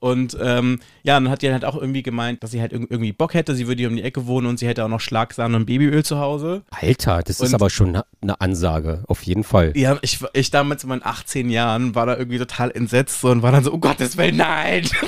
Und ähm, ja, dann hat die halt auch irgendwie gemeint, dass sie halt irg- irgendwie Bock hätte, sie würde hier um die Ecke wohnen und sie hätte auch noch Schlagsahne und Babyöl zu Hause. Alter, das ist Und- aber schon eine ne Ansage, auf jeden Fall. Ja, ich, ich damals in meinen 18 Jahren war da irgendwie total entsetzt und war dann so, oh Gottes Willen, nein!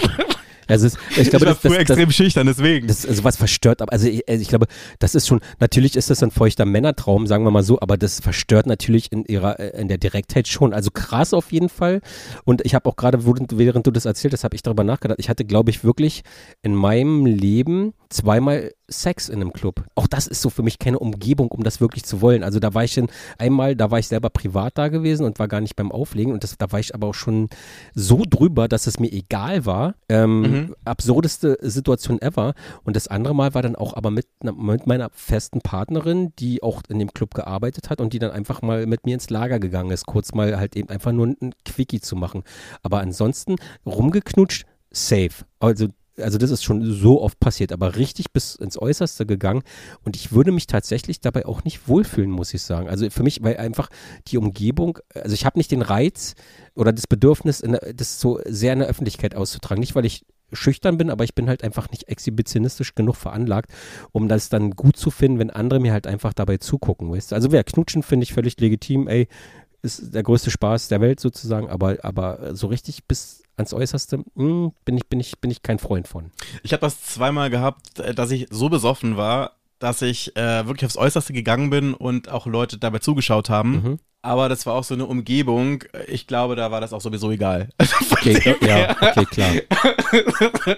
Also es, ich Ich, glaube, war das, das, früher das, extrem schüchtern, deswegen. das ist was verstört, also ich, also ich glaube, das ist schon, natürlich ist das ein feuchter Männertraum, sagen wir mal so, aber das verstört natürlich in ihrer, äh, in der Direktheit schon. Also krass auf jeden Fall. Und ich habe auch gerade, während du das erzählt hast, habe ich darüber nachgedacht. Ich hatte, glaube ich, wirklich in meinem Leben zweimal Sex in einem Club. Auch das ist so für mich keine Umgebung, um das wirklich zu wollen. Also da war ich schon einmal, da war ich selber privat da gewesen und war gar nicht beim Auflegen und das, da war ich aber auch schon so drüber, dass es mir egal war. Ähm, Absurdeste Situation ever. Und das andere Mal war dann auch aber mit, mit meiner festen Partnerin, die auch in dem Club gearbeitet hat und die dann einfach mal mit mir ins Lager gegangen ist, kurz mal halt eben einfach nur ein Quickie zu machen. Aber ansonsten rumgeknutscht, safe. Also also das ist schon so oft passiert, aber richtig bis ins Äußerste gegangen. Und ich würde mich tatsächlich dabei auch nicht wohlfühlen, muss ich sagen. Also für mich, weil einfach die Umgebung, also ich habe nicht den Reiz oder das Bedürfnis, das so sehr in der Öffentlichkeit auszutragen. Nicht, weil ich schüchtern bin, aber ich bin halt einfach nicht exhibitionistisch genug veranlagt, um das dann gut zu finden, wenn andere mir halt einfach dabei zugucken, weißt? Also wer knutschen finde ich völlig legitim, ey, ist der größte Spaß der Welt sozusagen, aber, aber so richtig bis ans Äußerste mh, bin, ich, bin, ich, bin ich kein Freund von. Ich habe das zweimal gehabt, äh, dass ich so besoffen war, dass ich äh, wirklich aufs Äußerste gegangen bin und auch Leute dabei zugeschaut haben. Mhm. Aber das war auch so eine Umgebung. Ich glaube, da war das auch sowieso egal. Okay, ja, okay, klar.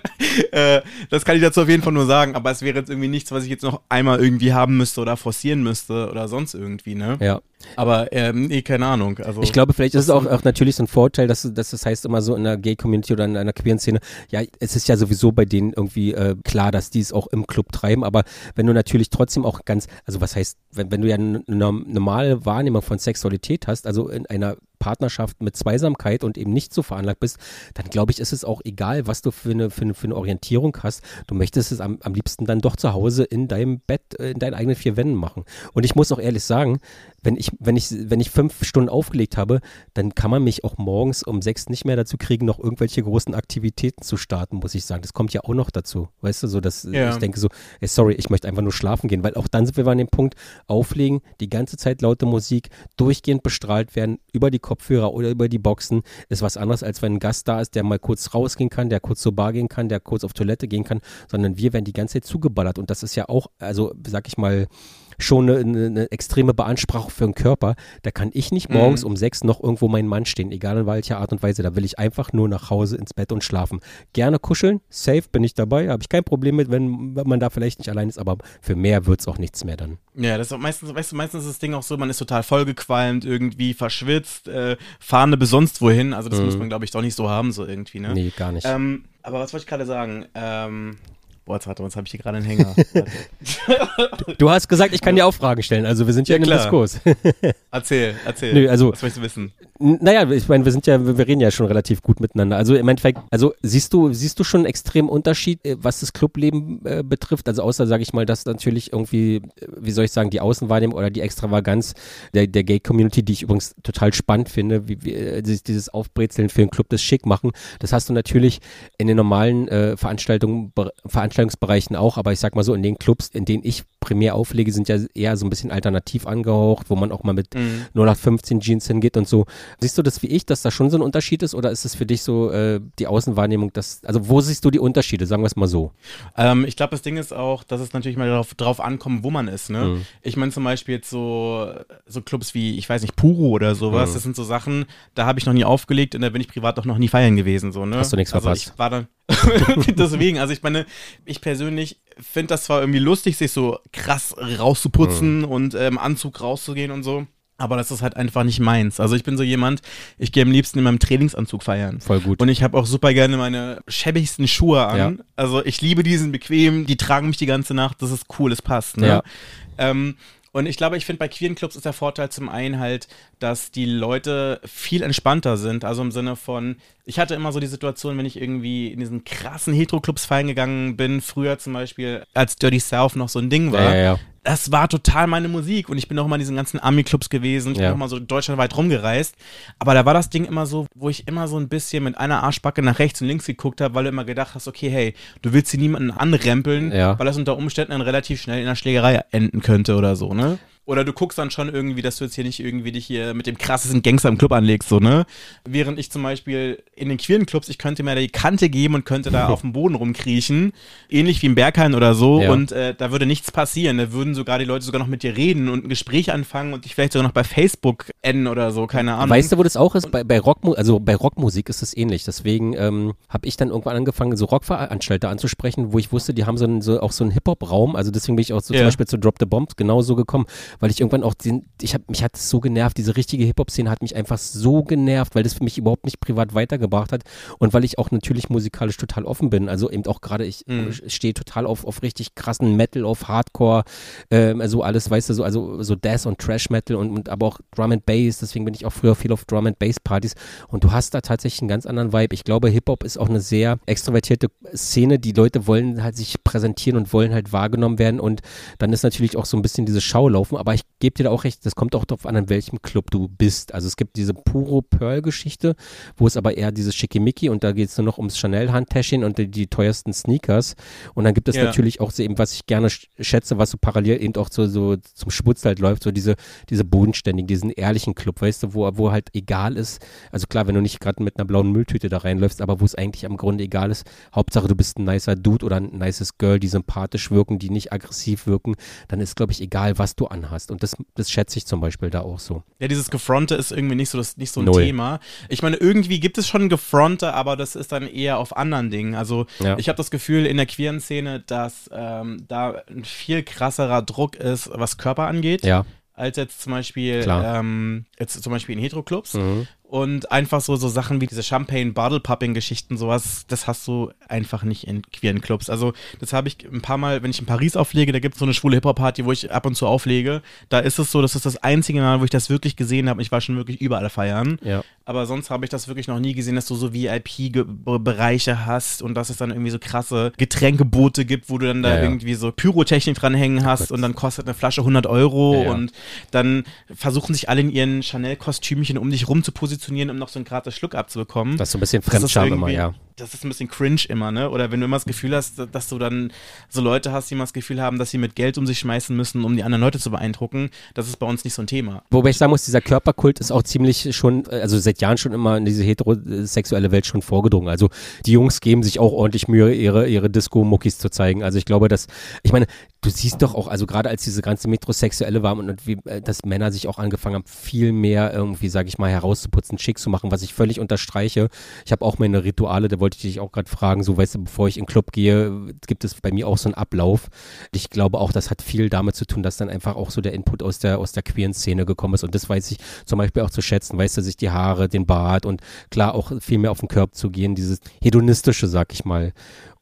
Äh, das kann ich dazu auf jeden Fall nur sagen, aber es wäre jetzt irgendwie nichts, was ich jetzt noch einmal irgendwie haben müsste oder forcieren müsste oder sonst irgendwie, ne? Ja. Aber ähm, nee, keine Ahnung. Also, Ich glaube, vielleicht ist es auch, auch natürlich so ein Vorteil, dass, dass das heißt immer so in der Gay-Community oder in einer queeren Szene, ja, es ist ja sowieso bei denen irgendwie äh, klar, dass die es auch im Club treiben, aber wenn du natürlich trotzdem auch ganz, also was heißt, wenn, wenn du ja eine normale Wahrnehmung von Sexualität hast, also in einer Partnerschaft mit Zweisamkeit und eben nicht so veranlagt bist, dann glaube ich, ist es auch egal, was du für eine, für eine, für eine Orientierung hast. Du möchtest es am, am liebsten dann doch zu Hause in deinem Bett, äh, in deinen eigenen vier Wänden machen. Und ich muss auch ehrlich sagen, wenn ich, wenn ich, wenn ich fünf Stunden aufgelegt habe, dann kann man mich auch morgens um sechs nicht mehr dazu kriegen, noch irgendwelche großen Aktivitäten zu starten, muss ich sagen. Das kommt ja auch noch dazu. Weißt du, so dass Ja. ich denke so, ey, sorry, ich möchte einfach nur schlafen gehen, weil auch dann sind wir an dem Punkt, auflegen, die ganze Zeit laute Musik, durchgehend bestrahlt werden, über die Kopfhörer oder über die Boxen, ist was anderes, als wenn ein Gast da ist, der mal kurz rausgehen kann, der kurz zur Bar gehen kann, der kurz auf Toilette gehen kann, sondern wir werden die ganze Zeit zugeballert. Und das ist ja auch, also sag ich mal, schon eine, eine, extreme Beanspruchung für den Körper. Da kann ich nicht morgens um sechs noch irgendwo mein Mann stehen, egal in welcher Art und Weise. Da will ich einfach nur nach Hause ins Bett und schlafen. Gerne kuscheln, safe bin ich dabei, habe ich kein Problem mit, wenn, wenn man da vielleicht nicht allein ist, aber für mehr wird es auch nichts mehr dann. Ja, das ist auch meistens, weißt du, meistens ist das Ding auch so, man ist total vollgequalmt, irgendwie verschwitzt, äh, Fahne bis sonst wohin. Also das muss man, glaube ich, doch nicht so haben, so irgendwie, ne? Mhm. Nee, gar nicht. Ähm, aber was wollte ich gerade sagen? Ähm, boah, warte, jetzt habe ich hier gerade einen Hänger. Du hast gesagt, ich kann dir auch Fragen stellen, also wir sind ja, Ja, in einem. Diskurs. erzähl, erzähl. Nö, also- Was möchtest du wissen? Naja, ich meine, wir sind ja, wir reden ja schon relativ gut miteinander. Also im Endeffekt, also siehst du, siehst du schon einen extremen Unterschied, äh, was das Clubleben äh, betrifft? Also außer, sage ich mal, dass natürlich irgendwie, äh, wie soll ich sagen, die Außenwahrnehmung oder die Extravaganz der, der Gay-Community, die ich übrigens total spannend finde, wie, wie äh, dieses, Aufbrezeln für einen Club das schick machen, das hast du natürlich in den normalen äh, Veranstaltungen, Be- Veranstaltungsbereichen auch, aber ich sag mal so, in den Clubs, in denen ich primär auflege, sind ja eher so ein bisschen alternativ angehaucht, wo man auch mal mit 0815 Jeans hingeht und so. Siehst du das wie ich, dass da schon so ein Unterschied ist oder ist es für dich so äh, die Außenwahrnehmung, dass, also wo siehst du die Unterschiede, sagen wir es mal so? Ähm, ich glaube, das Ding ist auch, dass es natürlich mal darauf, drauf ankommt, wo man ist. Ne? Mhm. Ich meine zum Beispiel jetzt so, so Clubs wie, ich weiß nicht, Puro oder sowas. Mhm. Das sind so Sachen, da habe ich noch nie aufgelegt und da bin ich privat auch noch nie feiern gewesen. So, ne? Hast du nichts also verpasst. Ich war dann Deswegen, also ich meine, ich persönlich finde das zwar irgendwie lustig, sich so krass rauszuputzen Mhm. und äh, im Anzug rauszugehen und so. Aber das ist halt einfach nicht meins. Also ich bin so jemand, ich gehe am liebsten in meinem Trainingsanzug feiern. Voll gut. Und ich habe auch super gerne meine schäbigsten Schuhe an. Ja. Also ich liebe die, sind bequem, die tragen mich die ganze Nacht, das ist cool, es passt. Ne? Ja. Ähm, und ich glaube, ich finde bei queeren Clubs ist der Vorteil zum einen halt, dass die Leute viel entspannter sind. Also im Sinne von, ich hatte immer so die Situation, wenn ich irgendwie in diesen krassen Hetero-Clubs feiern gegangen bin, früher zum Beispiel, als Dirty South noch so ein Ding war. Ja, ja, ja. Das war total meine Musik und ich bin auch immer in diesen ganzen Army-Clubs gewesen. Ich bin auch mal so deutschlandweit rumgereist. Aber da war das Ding immer so, wo ich immer so ein bisschen mit einer Arschbacke nach rechts und links geguckt habe, weil du immer gedacht hast, okay, hey, du willst hier niemanden anrempeln, weil das unter Umständen dann relativ schnell in einer Schlägerei enden könnte oder so, ne? Oder du guckst dann schon irgendwie, dass du jetzt hier nicht irgendwie dich hier mit dem krassesten Gangster im Club anlegst, so, ne? Während ich zum Beispiel in den queeren Clubs, ich könnte mir da die Kante geben und könnte da auf dem Boden rumkriechen, ähnlich wie im Berghain oder so, Ja. und äh, da würde nichts passieren. Da würden sogar die Leute sogar noch mit dir reden und ein Gespräch anfangen und dich vielleicht sogar noch bei Facebook enden oder so, keine Ahnung. Weißt du, wo das auch ist? Bei, bei Rockmu also bei Rockmusik ist es ähnlich. Deswegen ähm, habe ich dann irgendwann angefangen, so Rockveranstalter anzusprechen, wo ich wusste, die haben so, einen, so auch so einen Hip-Hop-Raum. Also deswegen bin ich auch so Ja. zum Beispiel zu Drop the Bomb genau so gekommen, weil ich irgendwann auch den, ich habe mich hat es so genervt, diese richtige Hip-Hop-Szene hat mich einfach so genervt, weil das für mich überhaupt nicht privat weitergebracht hat und weil ich auch natürlich musikalisch total offen bin. Also eben auch gerade, ich Mhm. stehe total auf, auf richtig krassen Metal, auf Hardcore, ähm, also alles, weißt du, so, also so Death und Trash Metal und, und aber auch Drum and Bass, deswegen bin ich auch früher viel auf Drum and Bass Partys und du hast da tatsächlich einen ganz anderen Vibe. Ich glaube, Hip-Hop ist auch eine sehr extrovertierte Szene, die Leute wollen halt sich präsentieren und wollen halt wahrgenommen werden und dann ist natürlich auch so ein bisschen diese Schau laufen, aber ich gebe dir da auch recht, das kommt auch darauf an, in welchem Club du bist. Also es gibt diese Puro Pearl Geschichte, wo es aber eher dieses Schickimicki und da geht es nur noch ums Chanel-Handtäschchen und die, die teuersten Sneakers und dann gibt es Ja. natürlich auch so eben, was ich gerne sch- schätze, was so parallel eben auch so, so zum Schmutz halt läuft, so diese, diese bodenständigen, diesen ehrlichen Club, weißt du, wo, wo halt egal ist, also klar, wenn du nicht gerade mit einer blauen Mülltüte da reinläufst, aber wo es eigentlich am Grunde egal ist, Hauptsache du bist ein nicer Dude oder ein nices Girl, die sympathisch wirken, die nicht aggressiv wirken, dann ist, glaube ich, egal, was du anhast. Hast. Und das, das schätze ich zum Beispiel da auch so. Ja, dieses Gefronte ist irgendwie nicht so, das, nicht so ein Null. Thema. Ich meine, irgendwie gibt es schon Gefronte, aber das ist dann eher auf anderen Dingen. Also Ja. ich habe das Gefühl in der queeren Szene, dass ähm, da ein viel krasserer Druck ist, was Körper angeht, Ja. als jetzt zum Beispiel ähm, jetzt zum Beispiel in Heteroclubs. Mhm. Und einfach so, so Sachen wie diese Champagne-Bottle-Popping-Geschichten, sowas, das hast du einfach nicht in queeren Clubs. Also, das habe ich ein paar Mal, wenn ich in Paris auflege, da gibt es so eine schwule Hip-Hop-Party, wo ich ab und zu auflege. Da ist es so, das ist das einzige Mal, wo ich das wirklich gesehen habe. Ich war schon wirklich überall feiern. Ja. Aber sonst habe ich das wirklich noch nie gesehen, dass du so VIP-Bereiche hast und dass es dann irgendwie so krasse Getränkeboote gibt, wo du dann da Ja, ja. irgendwie so Pyrotechnik dranhängen hast und dann kostet eine Flasche 100 Euro und dann versuchen sich alle in ihren Chanel-Kostümchen um dich rum zu positionieren, um noch so einen gratis Schluck abzubekommen. Das ist so ein bisschen Fremdscham immer, ja. Das ist ein bisschen cringe immer, ne? Oder wenn du immer das Gefühl hast, dass du dann so Leute hast, die immer das Gefühl haben, dass sie mit Geld um sich schmeißen müssen, um die anderen Leute zu beeindrucken, das ist bei uns nicht so ein Thema. Wobei ich sagen muss, dieser Körperkult ist auch ziemlich schon, also seit Jahren schon immer in diese heterosexuelle Welt schon vorgedrungen. Also die Jungs geben sich auch ordentlich Mühe, ihre, ihre Disco-Muckis zu zeigen. Also ich glaube, dass, ich meine, du siehst doch auch, also gerade als diese ganze Metrosexuelle war und, und wie, äh, dass Männer sich auch angefangen haben, viel mehr irgendwie, sag ich mal, herauszuputzen, schick zu machen, was ich völlig unterstreiche. Ich habe auch meine Rituale, da wollte ich dich auch gerade fragen, so weißt du, bevor ich in den Club gehe, gibt es bei mir auch so einen Ablauf. Ich glaube auch, das hat viel damit zu tun, dass dann einfach auch so der Input aus der, aus der queeren Szene gekommen ist. Und das weiß ich zum Beispiel auch zu schätzen, weißt du, sich die Haare, den Bart und klar auch viel mehr auf den Körper zu gehen, dieses hedonistische, sag ich mal.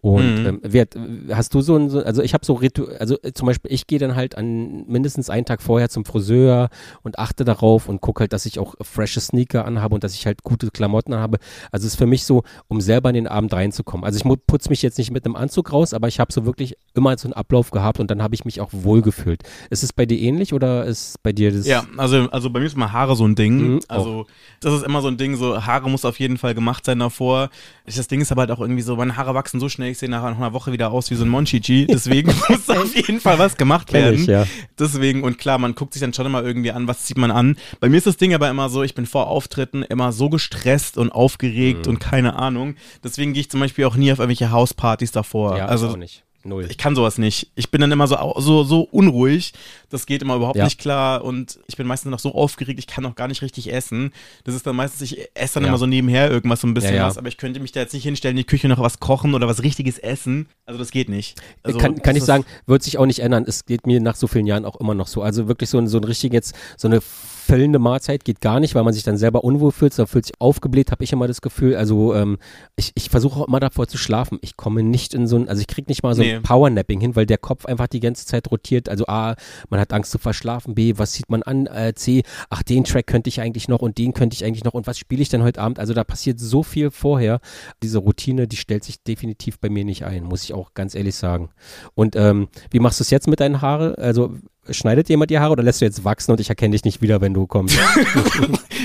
Und Mhm. ähm, wer, hast du so ein, so, also ich habe so Ritu, also äh, zum Beispiel, ich gehe dann halt an mindestens einen Tag vorher zum Friseur und achte darauf und gucke halt, dass ich auch frische Sneaker anhabe und dass ich halt gute Klamotten anhabe. Also es ist für mich so, um selber in den Abend reinzukommen. Also ich putze mich jetzt nicht mit einem Anzug raus, aber ich habe so wirklich immer so einen Ablauf gehabt und dann habe ich mich auch wohlgefühlt. Ist es bei dir ähnlich oder ist bei dir das? Ja, also, also bei mir ist mal Haare so ein Ding. Mhm, also das ist immer so ein Ding, so Haare muss auf jeden Fall gemacht sein davor. Das Ding ist aber halt auch irgendwie so, meine Haare wachsen so schnell, ich sehe nach einer Woche wieder aus wie so ein Monchichi. Deswegen muss auf jeden Fall was gemacht werden. ich, ja. Deswegen, und klar, man guckt sich dann schon immer irgendwie an, was zieht man an. Bei mir ist das Ding aber immer so, ich bin vor Auftritten immer so gestresst und aufgeregt Mhm. und keine Ahnung. Deswegen gehe ich zum Beispiel auch nie auf irgendwelche Hauspartys davor. Ja, also auch nicht. Null. ich kann sowas nicht. Ich bin dann immer so, so, so unruhig. Das geht immer überhaupt Ja. nicht klar. Und ich bin meistens noch so aufgeregt, ich kann noch gar nicht richtig essen. Das ist dann meistens, ich esse dann Ja. immer so nebenher irgendwas, so ein bisschen Ja, was. Aber ich könnte mich da jetzt nicht hinstellen, in die Küche noch was kochen oder was richtiges essen. Also das geht nicht. Also, kann, kann ich sagen, wird sich auch nicht ändern. Es geht mir nach so vielen Jahren auch immer noch so. Also wirklich so ein, so ein richtig jetzt, so eine füllende Mahlzeit geht gar nicht, weil man sich dann selber unwohl fühlt, da fühlt sich aufgebläht, habe ich immer das Gefühl. Also ähm, ich, ich versuche auch immer davor zu schlafen. Ich komme nicht in so ein, also ich kriege nicht mal so Nee. ein Powernapping hin, weil der Kopf einfach die ganze Zeit rotiert. Also A, man hat Angst zu verschlafen, B, was sieht man an, äh, C, ach, den Track könnte ich eigentlich noch und den könnte ich eigentlich noch und was spiele ich denn heute Abend? Also da passiert so viel vorher. Diese Routine, die stellt sich definitiv bei mir nicht ein, muss ich auch ganz ehrlich sagen. Und ähm, wie machst du es jetzt mit deinen Haaren? Also schneidet jemand die Haare oder lässt du jetzt wachsen und ich erkenne dich nicht wieder, wenn du kommst?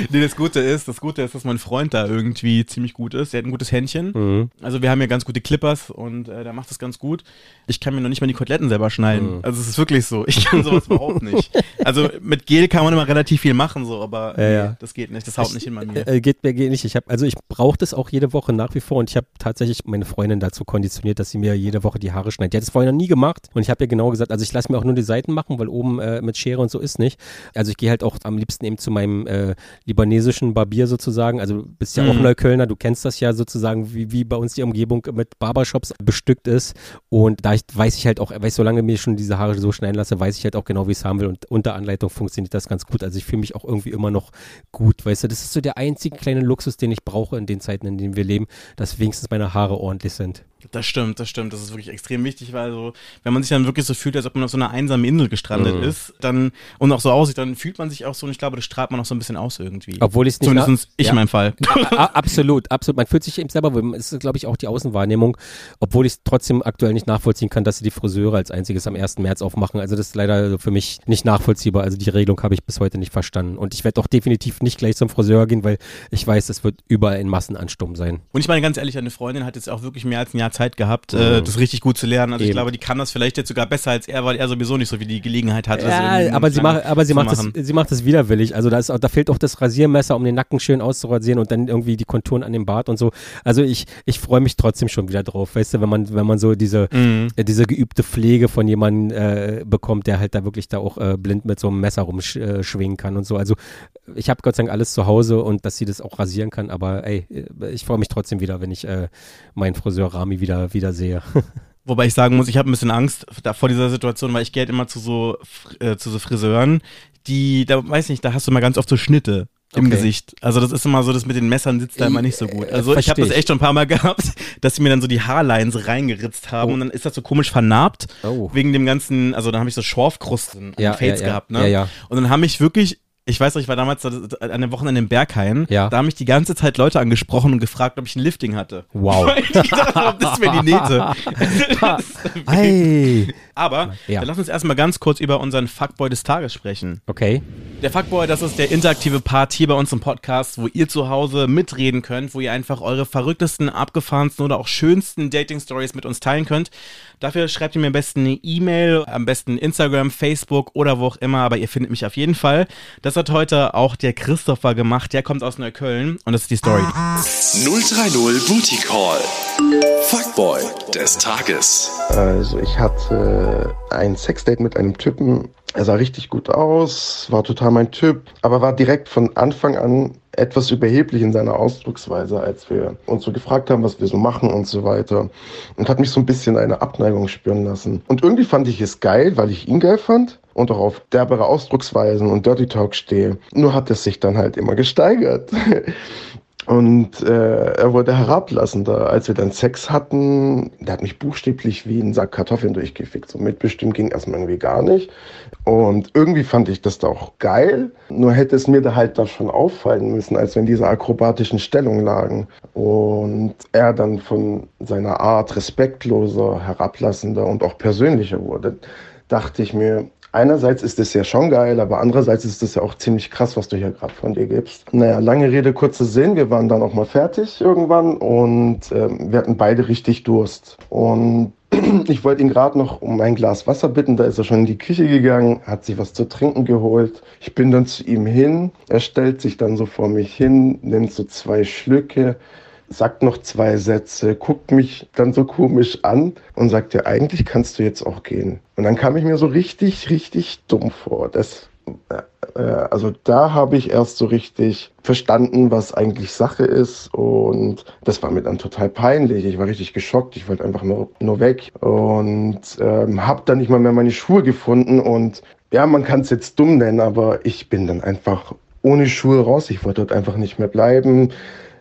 Nee, das Gute ist, das Gute ist, dass mein Freund da irgendwie ziemlich gut ist. Der hat ein gutes Händchen. Mhm. Also wir haben ja ganz gute Clippers und äh, der macht das ganz gut. Ich kann mir noch nicht mal die Koteletten selber schneiden. Mhm. Also es ist wirklich so. Ich kann sowas überhaupt nicht. Also mit Gel kann man immer relativ viel machen, so, aber nee, ja. das geht nicht. Das haut nicht hin bei mir. Äh, geht mir geht nicht. Ich habe also ich brauche das auch jede Woche nach wie vor und ich habe tatsächlich meine Freundin dazu konditioniert, dass sie mir jede Woche die Haare schneidet. Die hat es vorher noch nie gemacht und ich habe ihr genau gesagt, also ich lasse mir auch nur die Seiten machen, weil oben äh, mit Schere und so ist nicht. Also ich gehe halt auch am liebsten eben zu meinem äh, libanesischen Barbier sozusagen. Also du bist ja auch Mhm. Neuköllner, du kennst das ja sozusagen, wie, wie bei uns die Umgebung mit Barbershops bestückt ist. Und da ich, weiß ich halt auch, weil ich so lange mir schon diese Haare so schneiden lasse, weiß ich halt auch genau, wie ich es haben will. Und unter Anleitung funktioniert das ganz gut. Also ich fühle mich auch irgendwie immer noch gut, weißt du. Das ist so der einzige kleine Luxus, den ich brauche in den Zeiten, in denen wir leben, dass wenigstens meine Haare ordentlich sind. Das stimmt, das stimmt. Das ist wirklich extrem wichtig, weil so, wenn man sich dann wirklich so fühlt, als ob man auf so einer einsamen Insel gestrandet Mhm. ist, dann und auch so aussieht, dann fühlt man sich auch so und ich glaube, das strahlt man auch so ein bisschen aus irgendwie. Obwohl ich es nicht. Zumindest ich Ja. in meinem Fall. Absolut, absolut. Man fühlt sich eben selber, wohl. es ist, glaube ich, auch die Außenwahrnehmung, obwohl ich es trotzdem aktuell nicht nachvollziehen kann, dass sie die Friseure als einziges am 1. März aufmachen. Also das ist leider für mich nicht nachvollziehbar. Also die Regelung habe ich bis heute nicht verstanden. Und ich werde auch definitiv nicht gleich zum Friseur gehen, weil ich weiß, es wird überall in Massenansturm sein. Und ich meine ganz ehrlich, eine Freundin hat jetzt auch wirklich mehr als ein Jahr Zeit gehabt, äh, das richtig gut zu lernen. Also Eben. ich glaube, die kann das vielleicht jetzt sogar besser als er, weil er sowieso nicht so wie die Gelegenheit hat. Ja, aber sie, macht, aber sie macht, das, sie macht das widerwillig. Also da, ist, da fehlt auch das Rasiermesser, um den Nacken schön auszurasieren und dann irgendwie die Konturen an dem Bart und so. Also ich, ich freue mich trotzdem schon wieder drauf, weißt du, wenn man, wenn man so diese, mhm. äh, diese geübte Pflege von jemandem äh, bekommt, der halt da wirklich da auch äh, blind mit so einem Messer rumschwingen kann und so. Also ich habe Gott sei Dank alles zu Hause und dass sie das auch rasieren kann, aber ey, ich freue mich trotzdem wieder, wenn ich äh, meinen Friseur Rami wieder, wieder sehe. Wobei ich sagen muss, ich habe ein bisschen Angst vor dieser Situation, weil ich gehe halt immer zu so, äh, zu so Friseuren, die, da weiß nicht, da hast du mal ganz oft so Schnitte im okay. Gesicht. Also das ist immer so, das mit den Messern sitzt da immer nicht so gut. Also ich habe das echt schon ein paar Mal gehabt, dass sie mir dann so die Haarlines reingeritzt haben oh. und dann ist das so komisch vernarbt oh. wegen dem ganzen, also dann habe ich so Schorfkrusten ja, an Fates ja, gehabt, ne? Ja, ja. Und dann haben mich wirklich ich weiß noch, ich war damals an einem Wochenende in Berghain. Ja. Da haben mich die ganze Zeit Leute angesprochen und gefragt, ob ich ein Lifting hatte. Wow. Weil ich gedacht habe, das wäre die Nähte. hey. Aber ja. dann lass uns erstmal ganz kurz über unseren Fuckboy des Tages sprechen. Okay. Der Fuckboy, das ist der interaktive Part hier bei uns im Podcast, wo ihr zu Hause mitreden könnt, wo ihr einfach eure verrücktesten, abgefahrensten oder auch schönsten Dating-Stories mit uns teilen könnt. Dafür schreibt ihr mir am besten eine E-Mail, am besten Instagram, Facebook oder wo auch immer, aber ihr findet mich auf jeden Fall. Das hat heute auch der Christopher gemacht, der kommt aus Neukölln und das ist die Story. 030 Booty Call. Fuckboy des Tages. Also ich hatte ein Sexdate mit einem Typen. Er sah richtig gut aus, war total mein Typ, aber war direkt von Anfang an etwas überheblich in seiner Ausdrucksweise, als wir uns so gefragt haben, was wir so machen und so weiter. Und hat mich so ein bisschen eine Abneigung spüren lassen. Und irgendwie fand ich es geil, weil ich ihn geil fand und auch auf derbere Ausdrucksweisen und Dirty Talk stehe. Nur hat es sich dann halt immer gesteigert. Und äh, er wurde herablassender. Als wir dann Sex hatten, der hat mich buchstäblich wie einen Sack Kartoffeln durchgefickt. So mitbestimmt ging erstmal irgendwie gar nicht. Und irgendwie fand ich das da auch geil. Nur hätte es mir da halt da schon auffallen müssen, als wir in dieser akrobatischen Stellung lagen. Und er dann von seiner Art respektloser, herablassender und auch persönlicher wurde, dachte ich mir, einerseits ist es ja schon geil, aber andererseits ist es ja auch ziemlich krass, was du hier gerade von dir gibst. Naja, lange Rede, kurzer Sinn. Wir waren dann auch mal fertig irgendwann und ähm, wir hatten beide richtig Durst. Und ich wollte ihn gerade noch um ein Glas Wasser bitten, da ist er schon in die Küche gegangen, hat sich was zu trinken geholt. Ich bin dann zu ihm hin, er stellt sich dann so vor mich hin, nimmt so zwei Schlücke, sagt noch zwei Sätze, guckt mich dann so komisch an und sagt, ja, eigentlich kannst du jetzt auch gehen. Und dann kam ich mir so richtig, richtig dumm vor. Das, äh, äh also da habe ich erst so richtig verstanden, was eigentlich Sache ist. Und das war mir dann total peinlich. Ich war richtig geschockt. Ich wollte einfach nur, nur weg und ähm, habe dann nicht mal mehr meine Schuhe gefunden. Und ja, man kann es jetzt dumm nennen, aber ich bin dann einfach ohne Schuhe raus. Ich wollte dort einfach nicht mehr bleiben.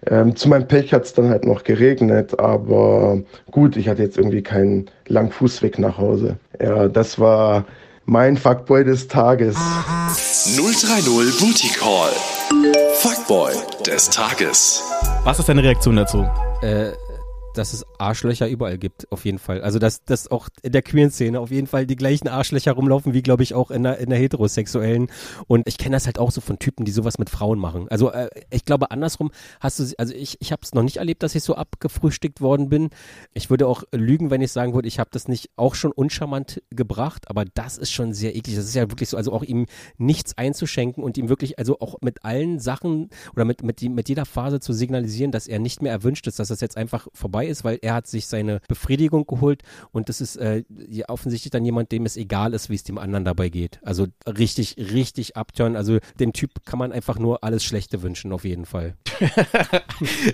Ähm, zu meinem Pech hat es dann halt noch geregnet, aber gut, ich hatte jetzt irgendwie keinen langen Fußweg nach Hause. Ja, das war mein Fuckboy des Tages. 030 Booty Call. Fuckboy des Tages. Was ist deine Reaktion dazu? Äh, dass es Arschlöcher überall gibt, auf jeden Fall. Also, dass, dass auch in der queeren Szene auf jeden Fall die gleichen Arschlöcher rumlaufen, wie, glaube ich, auch in der, in der heterosexuellen. Und ich kenne das halt auch so von Typen, die sowas mit Frauen machen. Also, äh, ich glaube, andersrum hast du, also ich, ich habe es noch nicht erlebt, dass ich so abgefrühstückt worden bin. Ich würde auch lügen, wenn ich sagen würde, ich habe das nicht auch schon uncharmant gebracht, aber das ist schon sehr eklig. Das ist ja wirklich so, also auch ihm nichts einzuschenken und ihm wirklich, also auch mit allen Sachen oder mit, mit, die, mit jeder Phase zu signalisieren, dass er nicht mehr erwünscht ist, dass das jetzt einfach vorbei vorbei ist, weil er hat sich seine Befriedigung geholt und das ist äh, offensichtlich dann jemand, dem es egal ist, wie es dem anderen dabei geht. Also richtig, richtig abturn. Also dem Typ kann man einfach nur alles Schlechte wünschen, auf jeden Fall.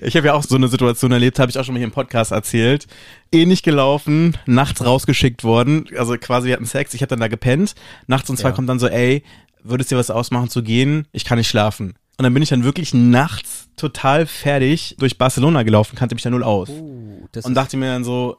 ich habe ja auch so eine Situation erlebt, habe ich auch schon mal hier im Podcast erzählt. Ähnlich gelaufen, nachts rausgeschickt worden. Also quasi wir hatten Sex, ich habe dann da gepennt. Nachts und zwei ja. kommt dann so, ey, würdest dir was ausmachen zu gehen? Ich kann nicht schlafen. Und dann bin ich dann wirklich nachts total fertig durch Barcelona gelaufen, kannte mich da null aus. Uh, und dachte mir dann so,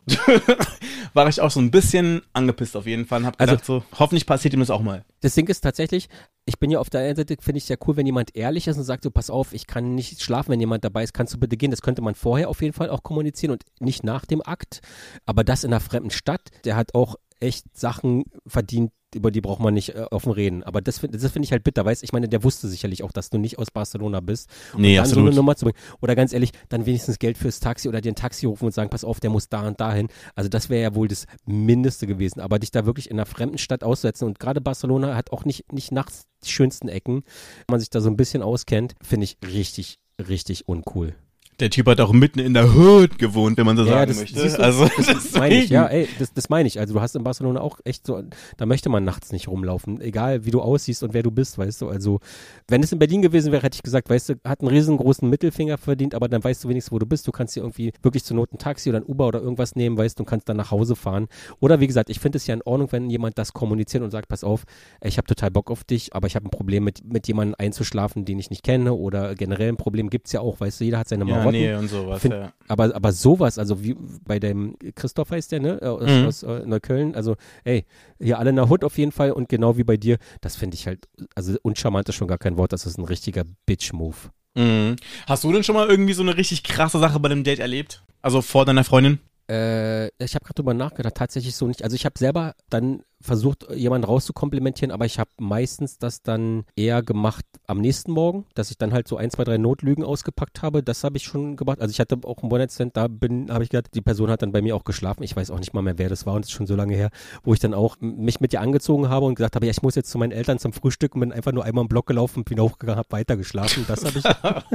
war ich auch so ein bisschen angepisst auf jeden Fall und hab also, gedacht so, hoffentlich passiert ihm das auch mal. Das Ding ist tatsächlich, ich bin ja auf der einen Seite, finde ich sehr cool, wenn jemand ehrlich ist und sagt so, pass auf, ich kann nicht schlafen, wenn jemand dabei ist, kannst du bitte gehen. Das könnte man vorher auf jeden Fall auch kommunizieren und nicht nach dem Akt. Aber das in einer fremden Stadt, der hat auch echt Sachen verdient, über die braucht man nicht äh, offen reden. Aber das, find- das finde ich halt bitter, weißt Ich meine, der wusste sicherlich auch, dass du nicht aus Barcelona bist. Und Nee, dann so absolut. eine Nummer zu bringen. Oder ganz ehrlich, dann wenigstens Geld fürs Taxi oder dir ein Taxi rufen und sagen, pass auf, der muss da und dahin. Also das wäre ja wohl das Mindeste gewesen. Aber dich da wirklich in einer fremden Stadt auszusetzen und gerade Barcelona hat auch nicht, nicht nachts die schönsten Ecken. Wenn man sich da so ein bisschen auskennt, finde ich richtig, richtig uncool. Der Typ hat auch mitten in der Hood gewohnt, wenn man so Ja, sagen das, möchte. du, also, das meine ich, ja, ey, das, das meine ich. Also du hast in Barcelona auch echt so, da möchte man nachts nicht rumlaufen, egal wie du aussiehst und wer du bist, weißt du. Also wenn es in Berlin gewesen wäre, hätte ich gesagt, weißt du, hat einen riesengroßen Mittelfinger verdient, aber dann weißt du wenigstens, wo du bist. Du kannst dir irgendwie wirklich zur Not ein Taxi oder ein Uber oder irgendwas nehmen, weißt du, und kannst dann nach Hause fahren. Oder wie gesagt, ich finde es ja in Ordnung, wenn jemand das kommuniziert und sagt, pass auf, ich habe total Bock auf dich, aber ich habe ein Problem mit, mit jemandem einzuschlafen, den ich nicht kenne oder generell ein Problem gibt's ja auch, weißt du, jeder hat seine Ja, Marotten. nee, und sowas, Find- ja. Aber, aber sowas, also wie bei dem Christoph heißt der, ne? äh, Aus, Mhm. aus äh, Neukölln. Also, ey, hier alle in der Hut auf jeden Fall und genau wie bei dir, das finde ich halt, also uncharmant ist schon gar kein Wort, das ist ein richtiger Bitch-Move. Mhm. Hast du denn schon mal irgendwie so eine richtig krasse Sache bei einem Date erlebt? Also vor deiner Freundin? Äh, ich habe gerade drüber nachgedacht, tatsächlich so nicht. Also ich habe selber dann versucht, jemanden rauszukomplimentieren, aber ich habe meistens das dann eher gemacht am nächsten Morgen, dass ich dann halt so ein, zwei, drei Notlügen ausgepackt habe. Das habe ich schon gemacht. Also ich hatte auch einen One-Night-Stand, da bin, habe ich gedacht, die Person hat dann bei mir auch geschlafen. Ich weiß auch nicht mal mehr, wer das war und es ist schon so lange her, wo ich dann auch mich mit ihr angezogen habe und gesagt habe, ja, ich muss jetzt zu meinen Eltern zum Frühstück und bin einfach nur einmal im Block gelaufen, bin hochgegangen, habe weiter geschlafen. Das habe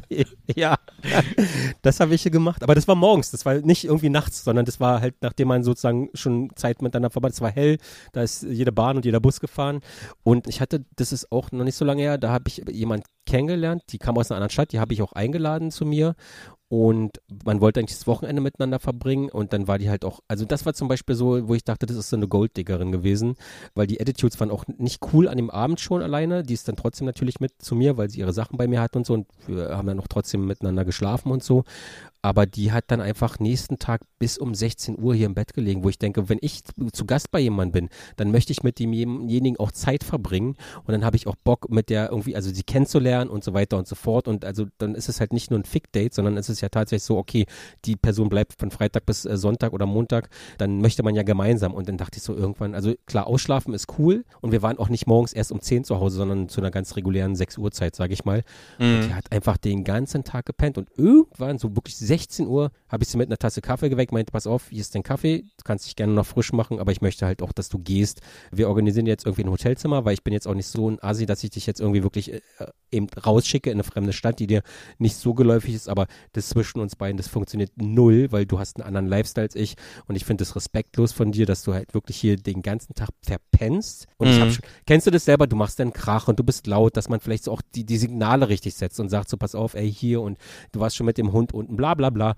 ich, ja, das habe ich gemacht. Aber das war morgens, das war nicht irgendwie nachts, sondern das war halt, nachdem man sozusagen schon Zeit miteinander verbracht, es war hell, da ist jede Bahn und jeder Bus gefahren. Und ich hatte, das ist auch noch nicht so lange her, da habe ich jemand kennengelernt, die kam aus einer anderen Stadt, die habe ich auch eingeladen zu mir. Und man wollte eigentlich das Wochenende miteinander verbringen und dann war die halt auch, also das war zum Beispiel so, wo ich dachte, das ist so eine Golddiggerin gewesen, weil die Attitudes waren auch nicht cool an dem Abend schon alleine. Die ist dann trotzdem natürlich mit zu mir, weil sie ihre Sachen bei mir hat und so und wir haben dann auch trotzdem miteinander geschlafen und so. Aber die hat dann einfach nächsten Tag bis um 16 Uhr hier im Bett gelegen, wo ich denke, wenn ich zu Gast bei jemandem bin, dann möchte ich mit demjenigen auch Zeit verbringen und dann habe ich auch Bock mit der irgendwie, also sie kennenzulernen und so weiter und so fort und also dann ist es halt nicht nur ein Fick-Date, sondern es ist ja tatsächlich so, okay, die Person bleibt von Freitag bis äh, Sonntag oder Montag, dann möchte man ja gemeinsam und dann dachte ich so irgendwann, also klar, ausschlafen ist cool und wir waren auch nicht morgens erst um 10 zu Hause, sondern zu einer ganz regulären 6 Uhr Zeit, sage ich mal. Und die hat einfach den ganzen Tag gepennt und irgendwann, so wirklich 16 Uhr, habe ich sie mit einer Tasse Kaffee geweckt, meinte, pass auf, hier ist dein Kaffee, du kannst dich gerne noch frisch machen, aber ich möchte halt auch, dass du gehst. Wir organisieren jetzt irgendwie ein Hotelzimmer, weil ich bin jetzt auch nicht so ein Asi, dass ich dich jetzt irgendwie wirklich äh, eben rausschicke in eine fremde Stadt, die dir nicht so geläufig ist, aber das zwischen uns beiden, das funktioniert null, weil du hast einen anderen Lifestyle als ich und ich finde es respektlos von dir, dass du halt wirklich hier den ganzen Tag verpennst und ich Mhm. hab schon, kennst du das selber, du machst dann Krach und du bist laut, dass man vielleicht so auch die, die Signale richtig setzt und sagt so, pass auf, ey, hier und du warst schon mit dem Hund unten, bla bla bla.